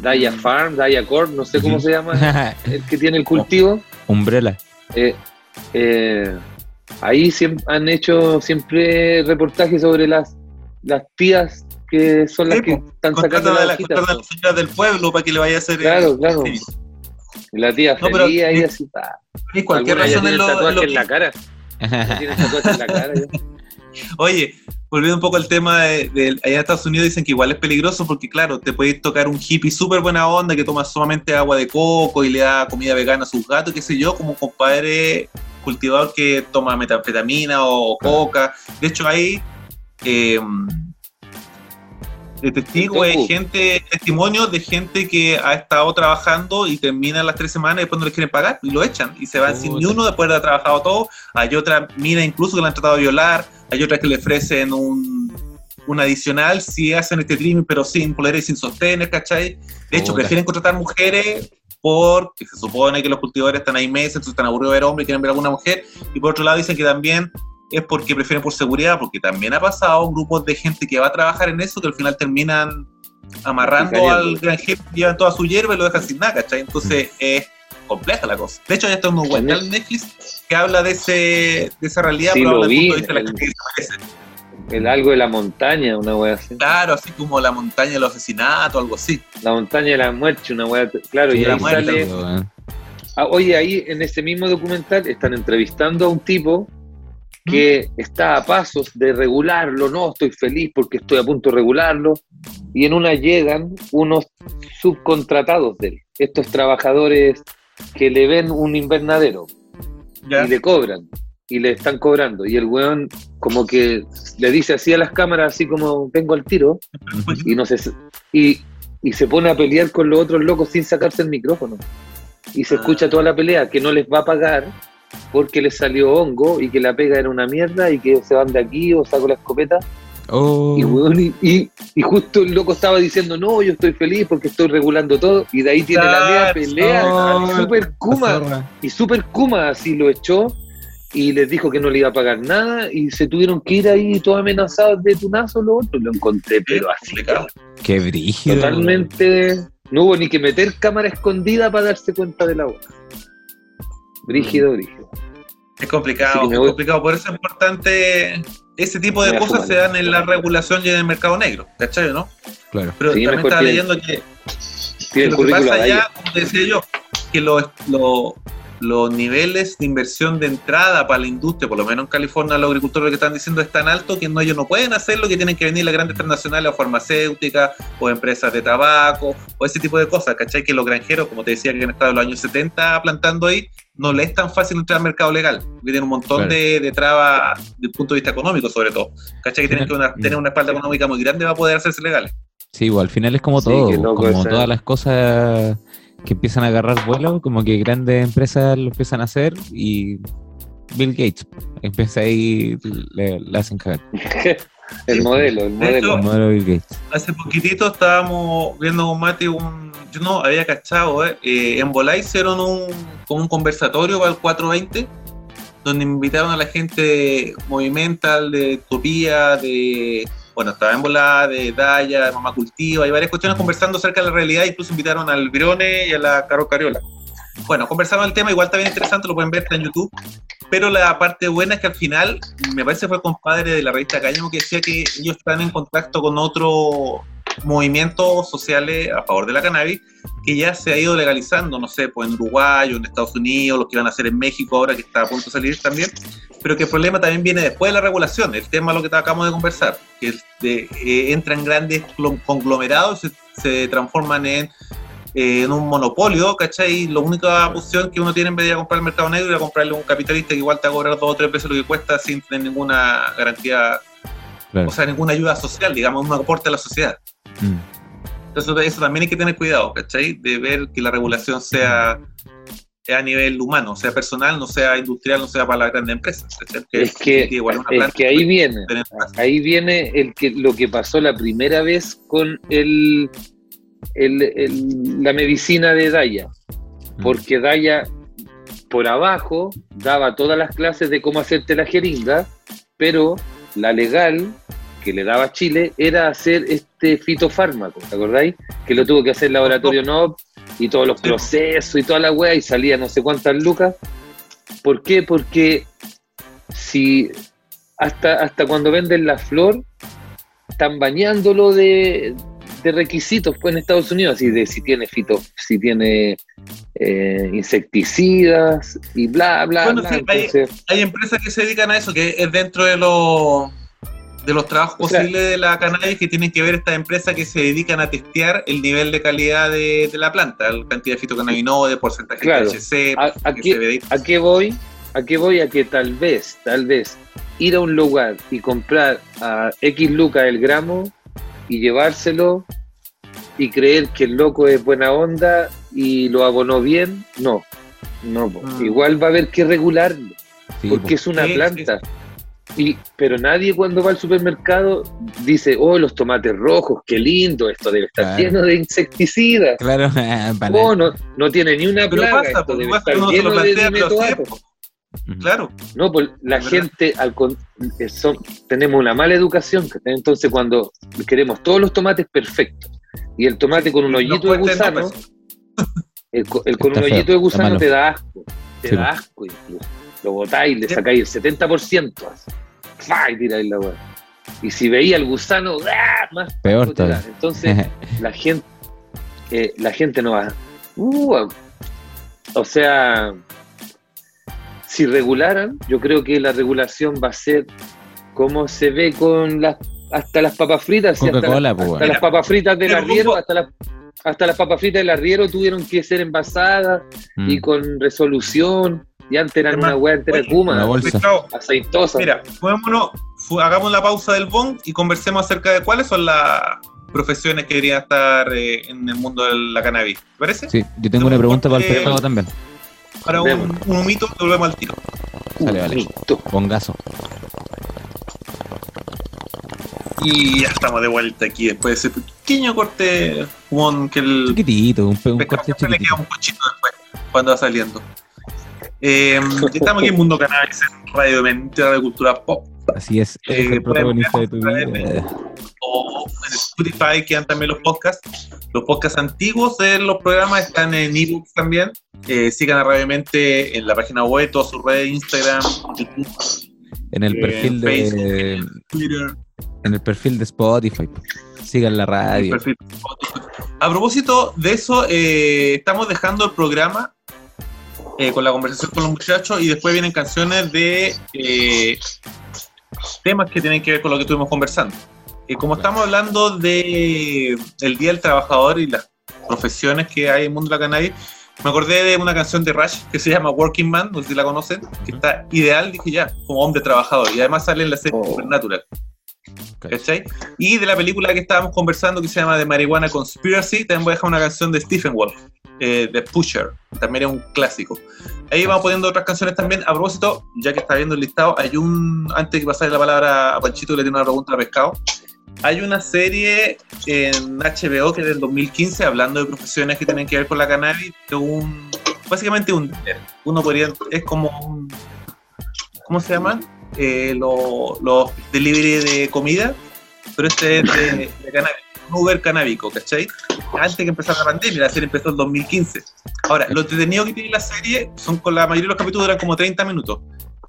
Daya Farm, Daya Corp, no sé cómo se llama, el que tiene el cultivo, Umbrella. eh, eh, ahí siem- han hecho siempre reportajes sobre las, las tías que son las Sí, que están sacando las la, hojitas. a la señora del pueblo para que le vaya a hacer. el- Claro, claro. Y La tía No, pero- feliz ahí así, pa. Y cualquier razón lo, tatuaje lo en la cara. tatuaje en la cara. ya. Oye, volviendo un poco al tema de, de- allá en Estados Unidos dicen que igual es peligroso porque claro, te puedes tocar un hippie súper buena onda que toma solamente agua de coco y le da comida vegana a sus gatos, qué sé yo, como un compadre cultivador que toma metanfetamina o coca. De hecho, hay eh, de testigos, hay Docu. gente, testimonios de gente que ha estado trabajando y termina las tres semanas y después no les quieren pagar y lo echan y se van sin ni uno después de haber trabajado todo. Hay otra mina incluso que la han tratado de violar, hay otras que le ofrecen un, un adicional si hacen este trimming pero sin polera y sin sostener, ¿cachai? De hecho, prefieren contratar mujeres porque se supone que los cultivadores están ahí meses, entonces están aburridos de ver hombres y quieren ver a alguna mujer. Y por otro lado dicen que también es porque prefieren por seguridad, porque también ha pasado grupos de gente que va a trabajar en eso que al final terminan amarrando Picaneando. al granjero, llevan toda su hierba y lo dejan sin nada, ¿cachai? Entonces es compleja la cosa. De hecho, ya está un documental en Netflix que habla de, ese, de esa realidad, Sí, pero lo el vi, punto de vista de la el-. El algo de la montaña, una wea así. Claro, así como la montaña de los asesinatos, algo así. La montaña de la muerte, una wea. Claro, Sí, y la ahí muerte, sale. weón. Ah, oye, ahí en ese mismo documental están entrevistando a un tipo que está a pasos de regularlo, no, estoy feliz porque estoy a punto de regularlo, y en una llegan unos subcontratados de él, estos trabajadores que le ven un invernadero ¿ya? y le cobran, y le están cobrando, y el weón como que le dice así a las cámaras, así como vengo al tiro, y no se y, y se pone a pelear con los otros locos sin sacarse el micrófono. Y se Ah. escucha toda la pelea, que no les va a pagar porque les salió hongo y que la pega era una mierda y que se van de aquí o saco la escopeta. Oh, Y, weón, y, y- y justo el loco estaba diciendo, no, yo estoy feliz porque estoy regulando todo. Y de ahí tiene la media pelea. oh, y super la Kuma. Y super Kuma así lo echó y les dijo que no le iba a pagar nada y se tuvieron que ir ahí todos amenazados de tunazo lo otro. Lo encontré, pero así. Qué brígido. Totalmente. No hubo ni que meter cámara escondida para darse cuenta de la boca. Brígido, brígido. Es complicado, es voy- complicado. Por eso es importante. Ese tipo de cosas se dan en la regulación y en el mercado negro, ¿cachai? ¿no? Claro. Pero Sí, también estaba leyendo que, lo que pasa allá, como te decía yo, que los, los, los niveles de inversión de entrada para la industria, por lo menos en California, los agricultores lo que están diciendo es tan alto que no, ellos no pueden hacerlo, que tienen que venir las grandes transnacionales o farmacéuticas o empresas de tabaco o ese tipo de cosas, ¿cachai? Que los granjeros, como te decía, que han estado en los años 70 plantando ahí, no les es tan fácil entrar al mercado legal, porque tienen un montón Claro. de, de trabas desde el punto de vista económico, sobre todo. ¿Cachai? Que tienen que una- tener una espalda económica muy grande para poder hacerse legales. Sí, igual, al final es como todo, como todas las cosas que empiezan a agarrar vuelo, como que grandes empresas lo empiezan a hacer y Bill Gates empieza ahí, le, le hacen cagar. el modelo, el De modelo. hecho, El modelo Bill Gates. Hace poquitito estábamos viendo con Mati un. Yo no había cachado, ¿eh? Eh, en Volá hicieron un, como un conversatorio para el 420, donde invitaron a la gente movimental, de Utopía, de. Bueno, estaba en de Daya, de Mamá Cultiva, y varias cuestiones conversando acerca de la realidad. Incluso invitaron al Virone y a la Caro Cariola. Bueno, conversaron el tema, igual está bien interesante, lo pueden ver en YouTube. Pero la parte buena es que al final, me parece fue el compadre de la revista Cáñamo que decía que ellos están en contacto con otros movimientos sociales a favor de la cannabis que ya se ha ido legalizando, no sé, pues en Uruguay o en Estados Unidos, los que van a hacer en México ahora que está a punto de salir también, pero que el problema también viene después de la regulación, el tema lo que acabamos de conversar, que de, eh, entran grandes conglomerados, se, se transforman en eh, en un monopolio, ¿cachai? La única opción que uno tiene en vez de ir a comprar el mercado negro es comprarle a un capitalista que igual te va a cobrar dos o tres veces lo que cuesta sin tener ninguna garantía, Claro. o sea, ninguna ayuda social, digamos, un aporte a la sociedad. Mm. Entonces, eso también hay que tener cuidado, ¿cachai? De ver que la regulación sea a nivel humano, sea personal, no sea industrial, no sea para las grandes empresas. Porque Es que, igual una es que ahí viene, tener- ahí viene el que, lo que pasó la primera vez con el, el- el- la medicina de Daya, Mm. porque Daya por abajo daba todas las clases de cómo hacerte la jeringa, pero la legal que le daba Chile era hacer este fitofármaco, ¿te acordáis? Que lo tuvo que hacer el laboratorio NOB y todos los procesos y toda la wea y salía no sé cuántas lucas. ¿Por qué? Porque si hasta, hasta cuando venden la flor, están bañándolo de, de requisitos pues, en Estados Unidos, así de si tiene fito, si tiene eh, insecticidas y bla, bla, Bueno, bla. sí, hay- Entonces, hay empresas que se dedican a eso, que es dentro de los de los trabajos O sea- posibles de la cannabis que tienen que ver estas empresas que se dedican a testear el nivel de calidad de, de la planta, la cantidad de fitocannabinoides, porcentaje Claro. de THC, ¿a, a que qué, a qué voy? ¿A qué voy? A que tal vez, tal vez, ir a un lugar y comprar a X lucas el gramo y llevárselo y creer que el loco es buena onda y lo abonó bien, no. No. Mm. igual va a haber que regularlo. Sí, porque po. es una planta. Y, pero nadie cuando va al supermercado dice, oh, los tomates rojos, qué lindo, esto debe estar Claro. lleno de insecticidas. Claro, para Oh, no, no tiene ni una Pero plaga, pasa, esto pues, debe estar lleno de dimetoatos. pues, claro. No, pues la verdad. gente, al con- eh, son- tenemos una mala educación. Entonces, cuando queremos todos los tomates perfectos y el tomate con un hoyito de gusano, el, co- el con Está un feo, hoyito de gusano te da asco. Te Sí, da pues. asco incluso. Lo botáis, le sacáis el 70%. así. ¡Fa! Y tiráis la weá. Y si veía el gusano, ¡ah! más Peor todavía. Entonces, la gente, eh, la gente no va. Uh, o sea, si regularan, yo creo que la regulación va a ser como se ve con las hasta las papas fritas, hasta, pues, hasta las papas fritas del arriero, hasta las hasta las papas fritas del arriero tuvieron que ser envasadas Mm. y con resolución, y antes eran una hueá entera de oye, Kuma, una bolsa. Pescado, aceitosa. Mira, fumémonos, fu- hagamos la pausa del bong y conversemos acerca de cuáles son las profesiones que deberían estar eh, en el mundo de la cannabis. ¿Te parece? Sí, yo tengo una pregunta para el pescado también. Para un, un mito, volvemos al tiro. Vale, vale. Mito. Pongazo. Y ya estamos de vuelta aquí después de ese pequeño corte que el Chiquitito, un, un pescado corte siempre le chiquitito. queda un cochito después cuando va saliendo. Eh, estamos aquí en Mundo Cannabis, en Radio de Mentira de Cultura Pop. Así es, Eh, el protagonista de tu vida. o en Spotify quedan también los podcasts. Los podcasts antiguos de los programas están en ebooks también. Eh, sigan a Radio Mente en la página web, todas sus redes, Instagram, YouTube, En el eh, perfil de Facebook, Twitter, en el perfil de Spotify. Sigan la el radio. perfil de Spotify. A propósito de eso, eh, estamos dejando el programa eh, con la conversación con los muchachos y después vienen canciones de eh, temas que tienen que ver con lo que estuvimos conversando. Eh, como estamos hablando de el Día del Trabajador y las profesiones que hay en el mundo de la cannabis, me acordé de una canción de Rush que se llama Working Man, no sé si la conocen, que está ideal, dije ya, como hombre trabajador. Y además sale en la serie Oh. Supernatural. ¿Cachai? Y de la película que estábamos conversando que se llama The Marijuana Conspiracy, también voy a dejar una canción de Stephen Wolf, eh, The Pusher, también es un clásico. Ahí vamos poniendo otras canciones también. A propósito, ya que está viendo el listado, hay un, antes de pasarle la palabra a Panchito, le tengo una pregunta a Pescado. Hay una serie en HBO que es del 2015, hablando de profesiones que tienen que ver con la cannabis, de un, básicamente un. Uno podría, es como un, ¿cómo se llaman? Eh, lo- los delivery de comida, pero este es de, de cannabis, Uber canábico, ¿cachai? Antes que empezara la pandemia, la serie empezó en 2015. Ahora, lo entretenido que tiene la serie son con la mayoría de los capítulos duran como 30 minutos.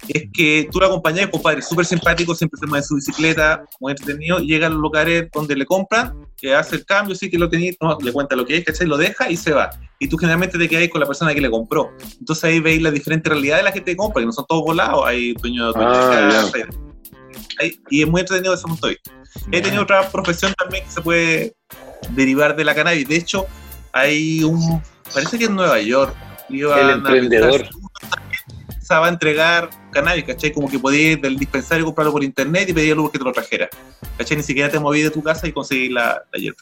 Es que tú lo acompañas, compadre, súper simpático, siempre se mueve en su bicicleta, muy entretenido, llega a los lugares donde le compran, que hace el cambio, sí que lo tenía, no, le cuenta lo que es, ¿cachai? Lo deja y se va. Y tú generalmente te quedas con la persona que le compró. Entonces ahí veis las diferentes realidades de la gente que compra, que no son todos volados, hay dueños de Ah, casa, hay- hay- y es muy entretenido desde ese punto de vista. He tenido otra profesión también que se puede derivar de la cannabis. De hecho, hay un. Parece que en Nueva York. iban El a emprendedor. uno también empezaba a entregar cannabis, ¿cachai? Como que podías ir del dispensario comprarlo por internet y pedir al Uber que te lo trajera. ¿cachai? Ni siquiera te moví de tu casa y conseguí la, la hierba.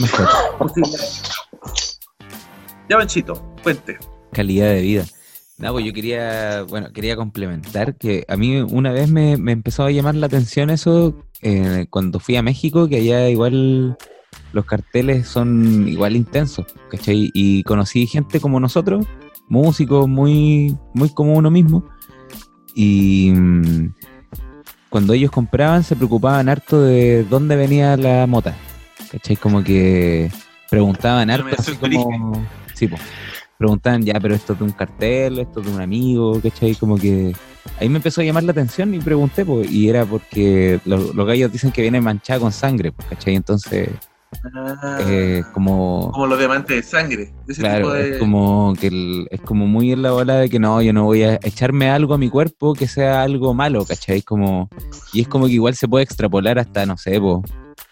Mejor. Ya, Banchito, cuente. calidad de vida. No, pues yo quería, bueno, quería complementar que a mí una vez me, me empezó a llamar la atención eso eh, cuando fui a México, que allá igual los carteles son igual intensos, ¿cachai? Y conocí gente como nosotros, músicos muy, muy como uno mismo, y mm, cuando ellos compraban se preocupaban harto de dónde venía la mota, ¿cachai? Como que preguntaban harto, así como... Sí, po. Preguntaban, ya, pero esto es de un cartel, esto es de un amigo, ¿cachai? Como que ahí me empezó a llamar la atención y pregunté, pues, y era porque los, los gallos dicen que viene manchada con sangre, pues, ¿cachai? Entonces, Ah, eh, como... como los diamantes de sangre. Ese tipo Claro, de... es como que el- es como muy en la bola de que no, yo no voy a echarme algo a mi cuerpo que sea algo malo, ¿cachai? Como, y es como que igual se puede extrapolar hasta, no sé, po,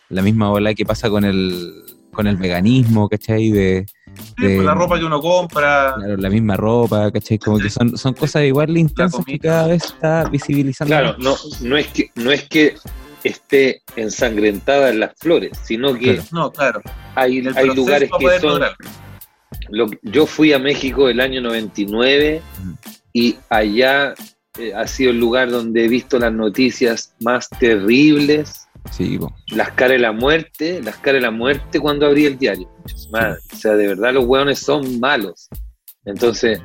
la misma bola que pasa con el, con el veganismo, ¿cachai? De, Sí, pues, la ropa que uno compra. claro, la misma ropa, ¿cachai? Como que son, son cosas igual de intensas que cada vez está visibilizando. Claro, no, no, es que, no es que esté ensangrentada en las flores, sino que Claro. No, claro. hay, hay lugares que son... lo- yo fui a México el año 99 Mm. y allá eh, ha sido el lugar donde he visto las noticias más terribles, Sí, po. las caras de la muerte, las caras de la muerte cuando abrí el diario. Madre, o sea, de verdad los hueones son malos. Entonces,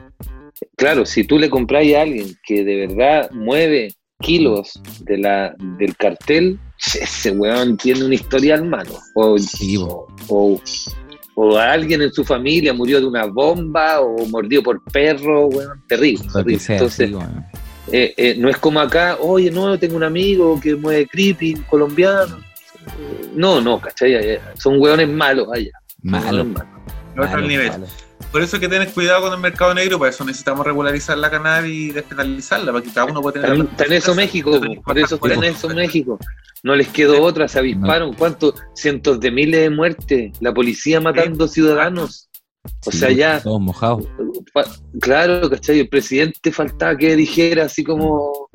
claro, si tú le compráis a alguien que de verdad mueve kilos de la, del cartel, ese hueón tiene un historial malo. O, Sí, o, o alguien en su familia murió de una bomba o mordió por perro, weón, terrible. Lo que terrible. sea, Entonces, sí, bueno. Eh, eh, no es como acá, oye, no, tengo un amigo que mueve creepy, colombiano. Eh, No, no, ¿cachai? Eh, Son hueones malos allá. Son Malo. hueones malos. Otro malo, nivel. malo. Por eso hay que tener cuidado con el mercado negro, por eso necesitamos regularizar la cannabis y despenalizarla, para que cada uno pueda tener... Está en- está en eso México, po, por eso está en eso México. No les quedó otra, se avisparon. ¿Cuántos? Cientos de miles de muertes. La policía matando ciudadanos. O Sí, sea, ya- Todos mojados. Claro, ¿cachai? El presidente faltaba que dijera así como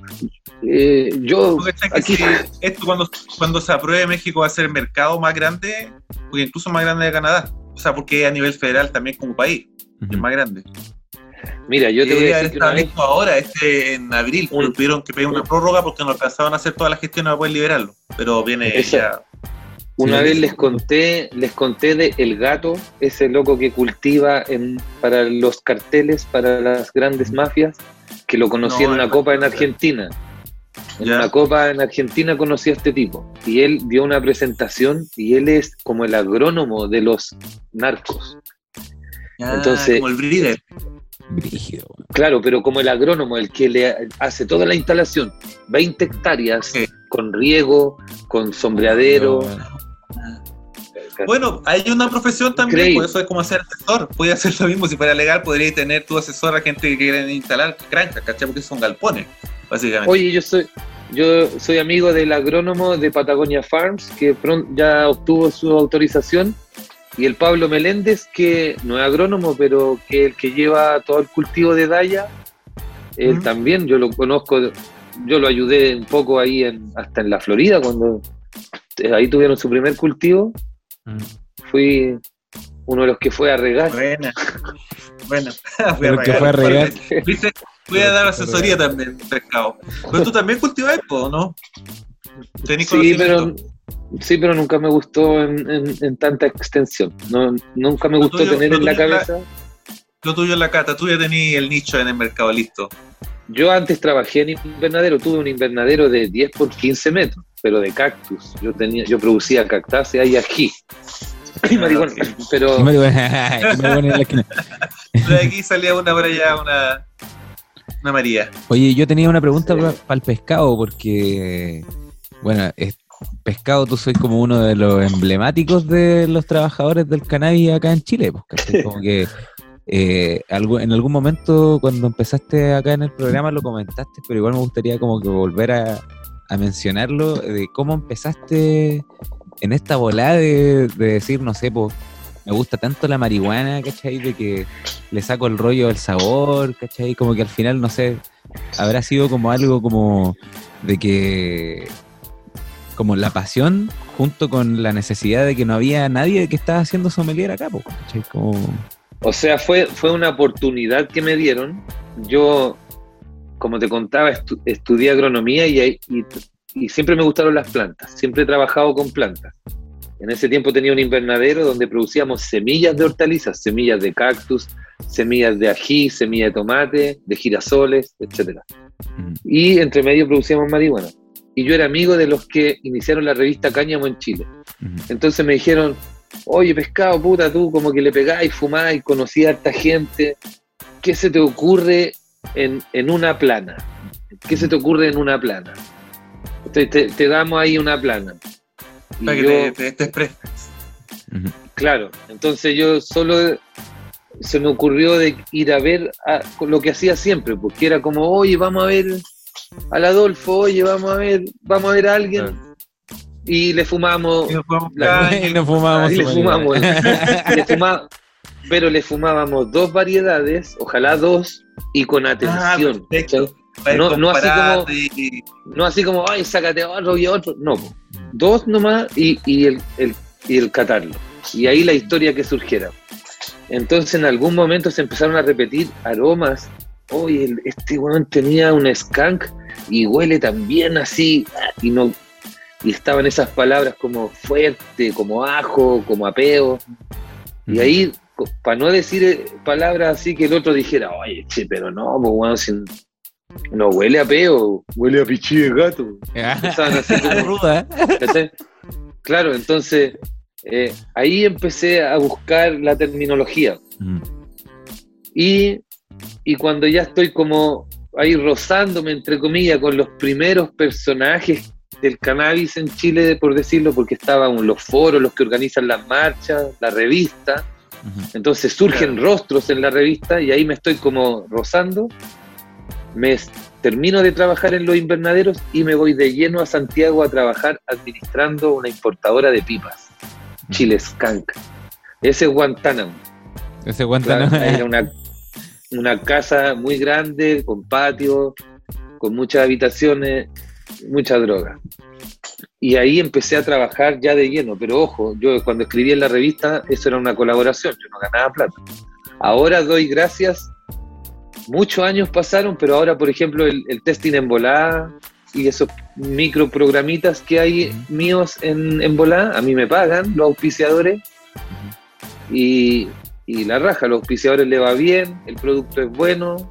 eh, yo ¿Tú cachai que aquí si esto cuando, cuando se apruebe México va a ser el mercado más grande, porque incluso más grande de Canadá. O sea, porque a nivel federal también como país, es más grande. mira, yo te voy a decir que una vez, ahora, este en abril, Un- tuvieron que pedir una prórroga porque no alcanzaban a hacer todas las gestiones para poder liberarlo. Pero viene Esa- ya. Una Sí, vez les conté, les conté de El Gato, ese loco que cultiva en, para los carteles, para las grandes mafias, que lo conocí No, en una copa en. Argentina. En una copa en Argentina conocí a este tipo y él dio una presentación y él es como el agrónomo de los narcos. ya, Entonces- como el weón. Claro, pero como el agrónomo, el que le hace toda la instalación, 20 hectáreas con riego, con sombreadero. Bueno, hay una profesión también, Increíble. por eso es como ser asesor. Puede hacer lo mismo, si fuera legal, podría tener tu asesor a gente que quieren instalar granjas, ¿cachai? Porque son galpones, básicamente. Oye, yo soy yo soy amigo del agrónomo de Patagonia Farms que ya obtuvo su autorización y el Pablo Meléndez que no es agrónomo pero que el que lleva todo el cultivo de Daya él también yo lo conozco yo lo ayudé un poco ahí en, hasta en la Florida cuando ahí tuvieron su primer cultivo Mm. fui uno de los que fue a regar Buena. Bueno, fui Pero que fue a regar. Viste, Voy a dar asesoría también, pescado. Pero tú también cultivas, ¿no? Tenés Sí, pero sí, pero nunca me gustó en, en- en tanta extensión. No, nunca me Lo gustó tuyo- tener en la es la- cabeza. Lo tuyo en la cata, tú ya tenías el nicho en el mercado listo. Yo antes trabajé en invernadero, tuve un invernadero de 10 por 15 metros, pero de cactus. Yo tenía, yo producía cactáceas y ají. Y marihuana, pero marihuana, en la esquina. De aquí salía una para allá, una, una María. Oye, yo tenía una pregunta para el pescado, porque, bueno, es- pescado, tú soy como uno de los emblemáticos de los trabajadores del cannabis acá en Chile, pues. Como que eh, en algún momento cuando empezaste acá en el programa lo comentaste, pero igual me gustaría como que volver a, mencionarlo, de cómo empezaste en esta volada de, de decir, no sé, pues, me gusta tanto la marihuana, ¿cachai? De que le saco el rollo del sabor, ¿cachai? Como que al final, no sé, habrá sido como algo como de que como la pasión junto con la necesidad de que no había nadie que estaba haciendo sommelier acá, ¿cachai? Como, O sea, fue, fue una oportunidad que me dieron. Yo, como te contaba, estu- estudié agronomía y, y, y siempre me gustaron las plantas. Siempre he trabajado con plantas. En ese tiempo tenía un invernadero donde producíamos semillas de hortalizas, semillas de cactus, semillas de ají, semillas de tomate, de girasoles, etcétera. mm, Y entre medio producíamos marihuana. Y yo era amigo de los que iniciaron la revista Cáñamo en Chile. Entonces me dijeron, oye pescado, puta, tú como que le pegáis, fumáis, conocí a harta gente. ¿Qué se te ocurre en, en una plana? ¿Qué se te ocurre en una plana? Te, te- te damos ahí una plana. Para que yo- te, te, expreses. Claro, entonces yo solo se me ocurrió de ir a ver a- lo que hacía siempre, porque era como, oye, vamos a ver al Adolfo, oye, vamos a ver, vamos a ver a alguien. Y le fumamos, Y nos jugamos La- caña, y nos fumamos y le fumamos, marihuana. le fuma- pero le fumábamos dos variedades, ojalá dos, y con Ah, atención. para no- no así como- y- No así como, ay, sácate otro y otro. No, dos nomás y, y el, el- y el catarlo. Y ahí la historia que surgiera. Entonces en algún momento se empezaron a repetir aromas. Oye, el- este weón tenía un skunk y huele también así. ah, Y no y estaban esas palabras como fuerte, como ajo, como apeo. Y ahí, para no decir eh, palabras así que el otro dijera, oye, che, pero no, pues no huele a peo, huele a pichí de gato. Empezaban así como, ruda. ¿cachai? Claro, entonces eh, ahí empecé a buscar la terminología. Mm, Y, y cuando ya estoy como ahí rozándome, entre comillas, con los primeros personajes del cannabis en Chile, por decirlo, porque estaban los foros, los que organizan las marchas, la revista. Entonces surgen rostros en la revista y ahí me estoy como rozando. Me termino de trabajar en los invernaderos y me voy de lleno a Santiago a trabajar administrando una importadora de pipas, Chile Skank. Ese es Guantánamo. Ese Guantánamo. Era una, una casa muy grande, con patio, con muchas habitaciones, mucha droga. Y ahí empecé a trabajar ya de lleno, pero ojo, yo cuando escribí en la revista, eso era una colaboración, yo no ganaba plata. Ahora doy gracias, muchos años pasaron, pero ahora, por ejemplo, el, el testing en volada y esos microprogramitas que hay míos en, en volada, a mí me pagan los auspiciadores y, y la raja, a los auspiciadores le va bien, el producto es bueno,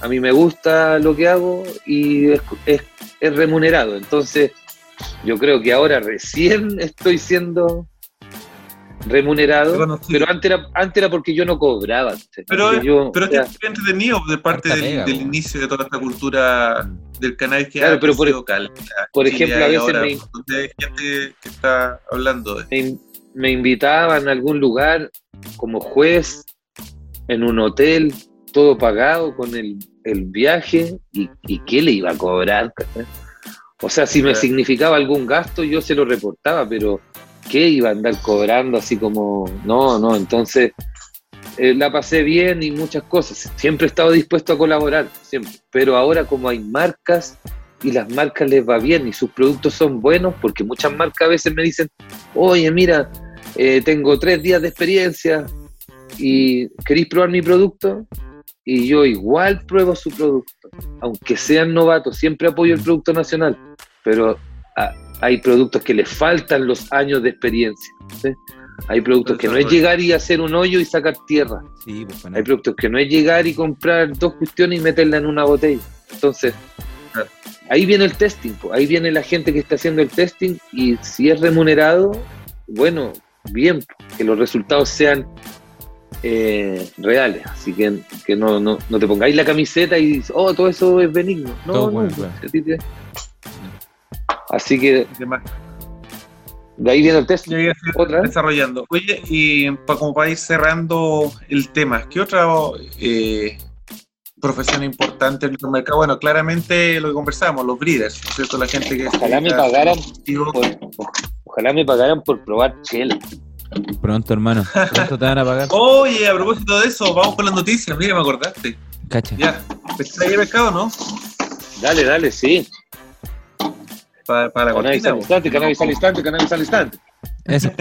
a mí me gusta lo que hago y es, es- es remunerado. Entonces, yo creo que ahora recién estoy siendo remunerado, pero antes era, antes era porque yo no cobraba. ¿cachai? Pero, Porque yo, pero o sea, es que entretenido de parte del, inicio de toda esta cultura del canal que Claro, ha pero por- crecido cal- por Chile ejemplo, a hay veces ahora me- de gente que está hablando de me, me invitaban a algún lugar como juez en un hotel, todo pagado con el, el viaje, y, y qué le iba a cobrar. O sea, si me significaba algún gasto, yo se lo reportaba, pero ¿qué iba a andar cobrando así como.? No, no, entonces eh, la pasé bien y muchas cosas. Siempre he estado dispuesto a colaborar, siempre. Pero ahora, como hay marcas y las marcas les va bien y sus productos son buenos, porque muchas marcas a veces me dicen, oye, mira, eh, tengo tres días de experiencia y queréis probar mi producto y yo igual pruebo su producto, aunque sean novatos, siempre apoyo el producto nacional, pero ah, hay productos que les faltan los años de experiencia. ¿sí? Hay productos que no es llegar y hacer un hoyo y sacar tierra. Sí, pues Hay productos que no es llegar y comprar dos cuestiones y meterla en una botella. Entonces, ahí viene el testing, ahí viene la gente que está haciendo el testing y si es remunerado, bueno, bien, que los resultados sean eh, reales. Así que, que no, no, no te pongáis la camiseta y dices, oh, todo eso es benigno. No, Todo no, bueno, claro. Así que de ahí viene el Otra. desarrollando. Oye, y pa- como para ir cerrando el tema, ¿qué otra eh, profesión importante en el mercado? Bueno, claramente lo que conversábamos, los breeders, ¿no es cierto? La gente que... Ojalá me pagaran por, ojalá me pagaran por probar chela. Pronto, hermano. Pronto te van a pagar. Oye, a propósito de eso, vamos con las noticias. Mira, me acordaste. Cacha. Ya, ¿pescado ahí pescado, no? Dale, dale, sí. Para, para la cortina. al instante, cannabis al instante, cannabis al instante. Eso.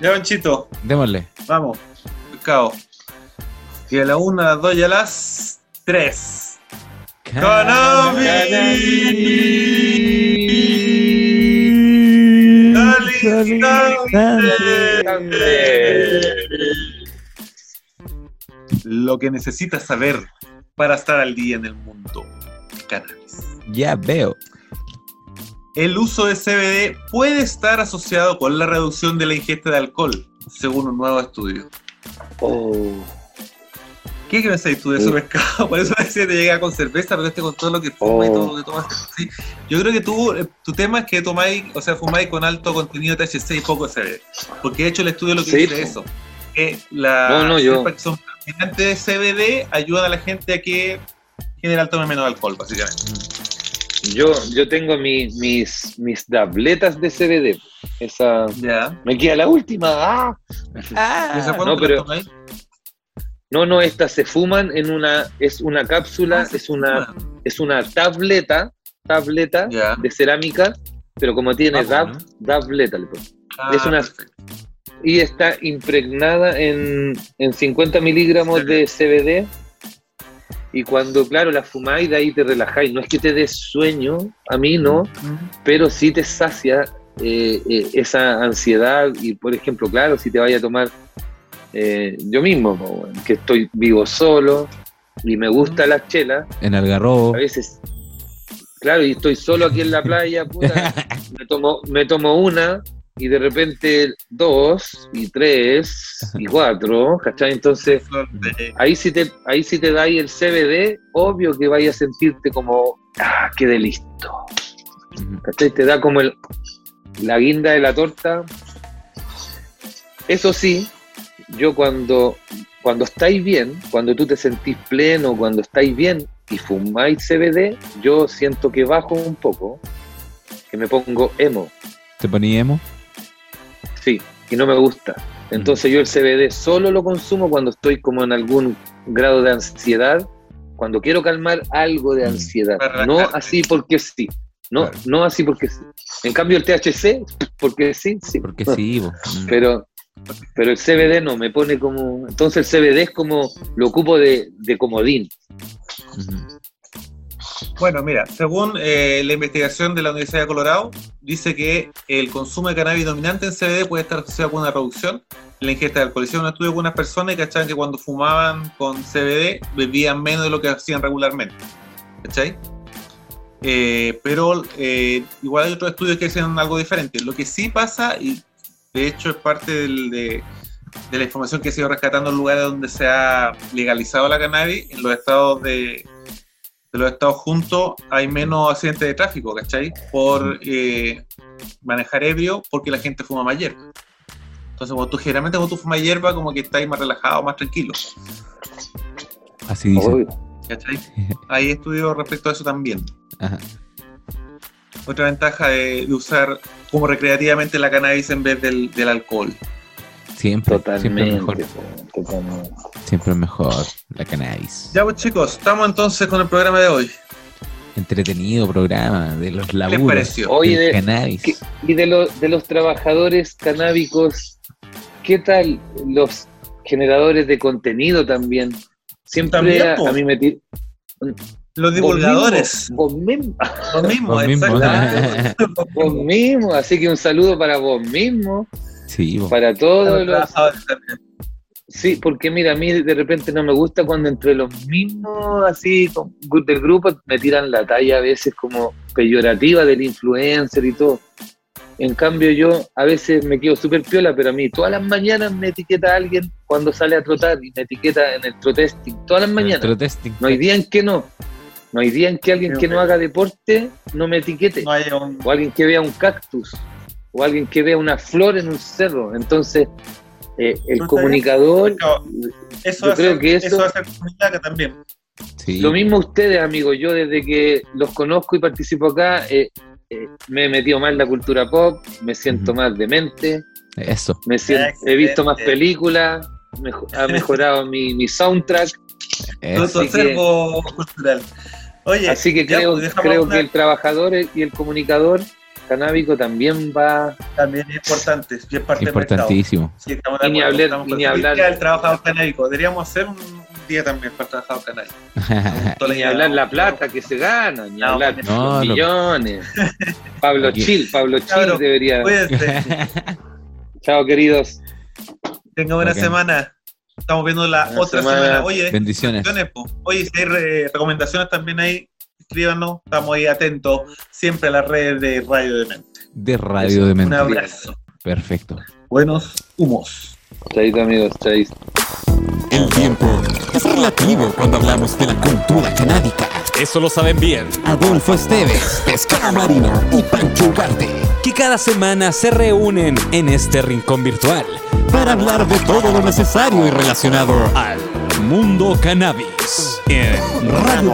Ya, Panchito, Démosle. vamos. Pescado. Y a la una, a las dos y a las tres. ¡Cannabis! Lo que necesitas saber para estar al día en el mundo. Cannabis. Ya veo. El uso de CBD puede estar asociado con la reducción de la ingesta de alcohol, según un nuevo estudio. Oh, ¿Qué pensáis tú de eso, Sí. pescado? Por eso decía te llega con cerveza, pero este con todo lo que fuma y Oh. todo lo que tomas. Sí. Yo creo que tú, eh, tu tema es que tomáis, o sea, fumáis con alto contenido de THC y poco CBD. Porque de hecho el estudio lo que Sí, dice eso. Que las No, no, yo- que son de CBD ayudan a la gente a que en general tome menos alcohol, básicamente. yo, yo tengo mi- mis, mis tabletas de CBD. Esa. Ya. Me queda la última. ¡Ah! ¿Y esa no, la pero- tomáis? No, no, estas se fuman en una. Es una cápsula, es una, es una tableta, tableta de cerámica, pero como tiene Ah, DAB, bueno. tableta le. Ah, es una- y está impregnada en, en 50 miligramos de CBD. Y cuando, claro, la fumáis, de ahí te relajáis. No es que te des sueño, a mí no, pero sí te sacia eh, eh, esa ansiedad. Y, por ejemplo, claro, si te vaya a tomar eh, yo mismo, que estoy vivo solo y me gusta la chela, En Algarrobo. a veces, claro, y estoy solo aquí en la playa, puta, me tomo, me tomo una y de repente dos y tres y cuatro, ¿cachai? Entonces ahí sí te, ahí sí te dais el CBD, obvio que vayas a sentirte como, ah, qué listo, Ujú. ¿cachai? Te da como el, la guinda de la torta. Eso sí, yo cuando, cuando estáis bien, cuando tú te sentís pleno, cuando estáis bien y fumáis CBD, yo siento que bajo un poco, que me pongo emo, ¿Te poní emo? sí, y no me gusta. Entonces yo el CBD solo lo consumo cuando estoy como en algún grado de ansiedad, cuando quiero calmar algo de Mm. ansiedad, Para no así porque sí. No, Claro. no así porque sí. En cambio el THC, porque sí, sí. Porque sí, po. Mm. Pero, pero el CBD no, me pone como... Entonces el CBD es como, lo ocupo de, comodín. Bueno, mira, según eh, la investigación de la Universidad de Colorado, dice que el consumo de cannabis dominante en CBD puede estar asociado con una reducción en la ingesta de alcohol. Hicieron un estudio con unas personas y cachaban que cuando fumaban con CBD bebían menos de lo que hacían regularmente. ¿Cachai? Eh, pero eh, igual hay otros estudios que dicen algo diferente. Lo que sí pasa, y de hecho es parte del- de, de la información que se ha ido rescatando en lugares donde se ha legalizado la cannabis, en los estados de, de los estados juntos hay menos accidentes de tráfico, ¿cachai? Por eh, manejar ebrio porque la gente fuma más hierba. Entonces, cuando tú, generalmente cuando tú fumas hierba, como que estás más relajado, más tranquilo, Así dice. ¿cachai? Hay estudios respecto a eso también. Ajá. Otra ventaja de, de usar como recreativamente la cannabis en vez del, del alcohol. Siempre, siempre es mejor. totalmente. Siempre es mejor la cannabis. Ya pues chicos, estamos entonces con el programa de hoy. Entretenido programa de los laburos? Oye, de- cannabis. ¿Qué- Y de, los de los trabajadores canábicos, ¿qué tal los generadores de contenido también? Siempre También, a, a mí me Los divulgadores, Vos mismo, Vos mismo. exacto. vos mismo, así que un saludo para vos mismo, Sí, po. para todos los... Sí, porque mira, a mí de repente no me gusta cuando entre los mismos así del grupo me tiran la talla a veces como peyorativa del influencer y todo. En cambio yo a veces me quedo súper piola, pero a mí todas las mañanas me etiqueta alguien cuando sale a trotar y me etiqueta en el protesting, todas las mañanas. No hay día en que no. No hay día en que alguien que no haga deporte no me etiquete. No hay un- O alguien que vea un cactus. O alguien que vea una flor en un cerro. Entonces, eh, el No comunicador... Eso Yo creo que eso- eso va a ser comunidad también. Sí. Lo mismo ustedes, amigos. Yo desde que los conozco y participo acá, eh, eh, me he metido más en la cultura pop, me siento más demente, Eso. me siento, he visto más películas, mejo- ha mejorado mi, mi soundtrack. Acervo cultural. Oye, Así que ya, creo, pues, creo una- que el trabajador y el comunicador canábico también va. también es importante, y es parte del mercado. Importantísimo. Sí, Y ni hablar- y ni el hablar- del trabajador canábico. Deberíamos hacer un, día también para el trabajador canábico. Ni hablar la plata que se gana, ni No, hablar no, los lo- millones. Pablo Chil, Pablo Chil Cabro, debería. Cuídense, Chao, queridos. tengan buena Bacán. semana. Estamos viendo la otra semana. semana. Oye, Bendiciones. Oye, si hay re- recomendaciones también ahí, escríbanos. Estamos ahí atentos siempre a las redes de Radio de Mente. De radio de Un abrazo. Perfecto. Buenos humos. Chaito, amigos. Chaito. El tiempo es relativo cuando hablamos de la cultura canábica. Eso lo saben bien. Adolfo Esteves, Pescado Marina y Pancho Ugarte Que cada semana se reúnen en este rincón virtual para hablar de todo lo necesario y relacionado al mundo cannabis en Radio.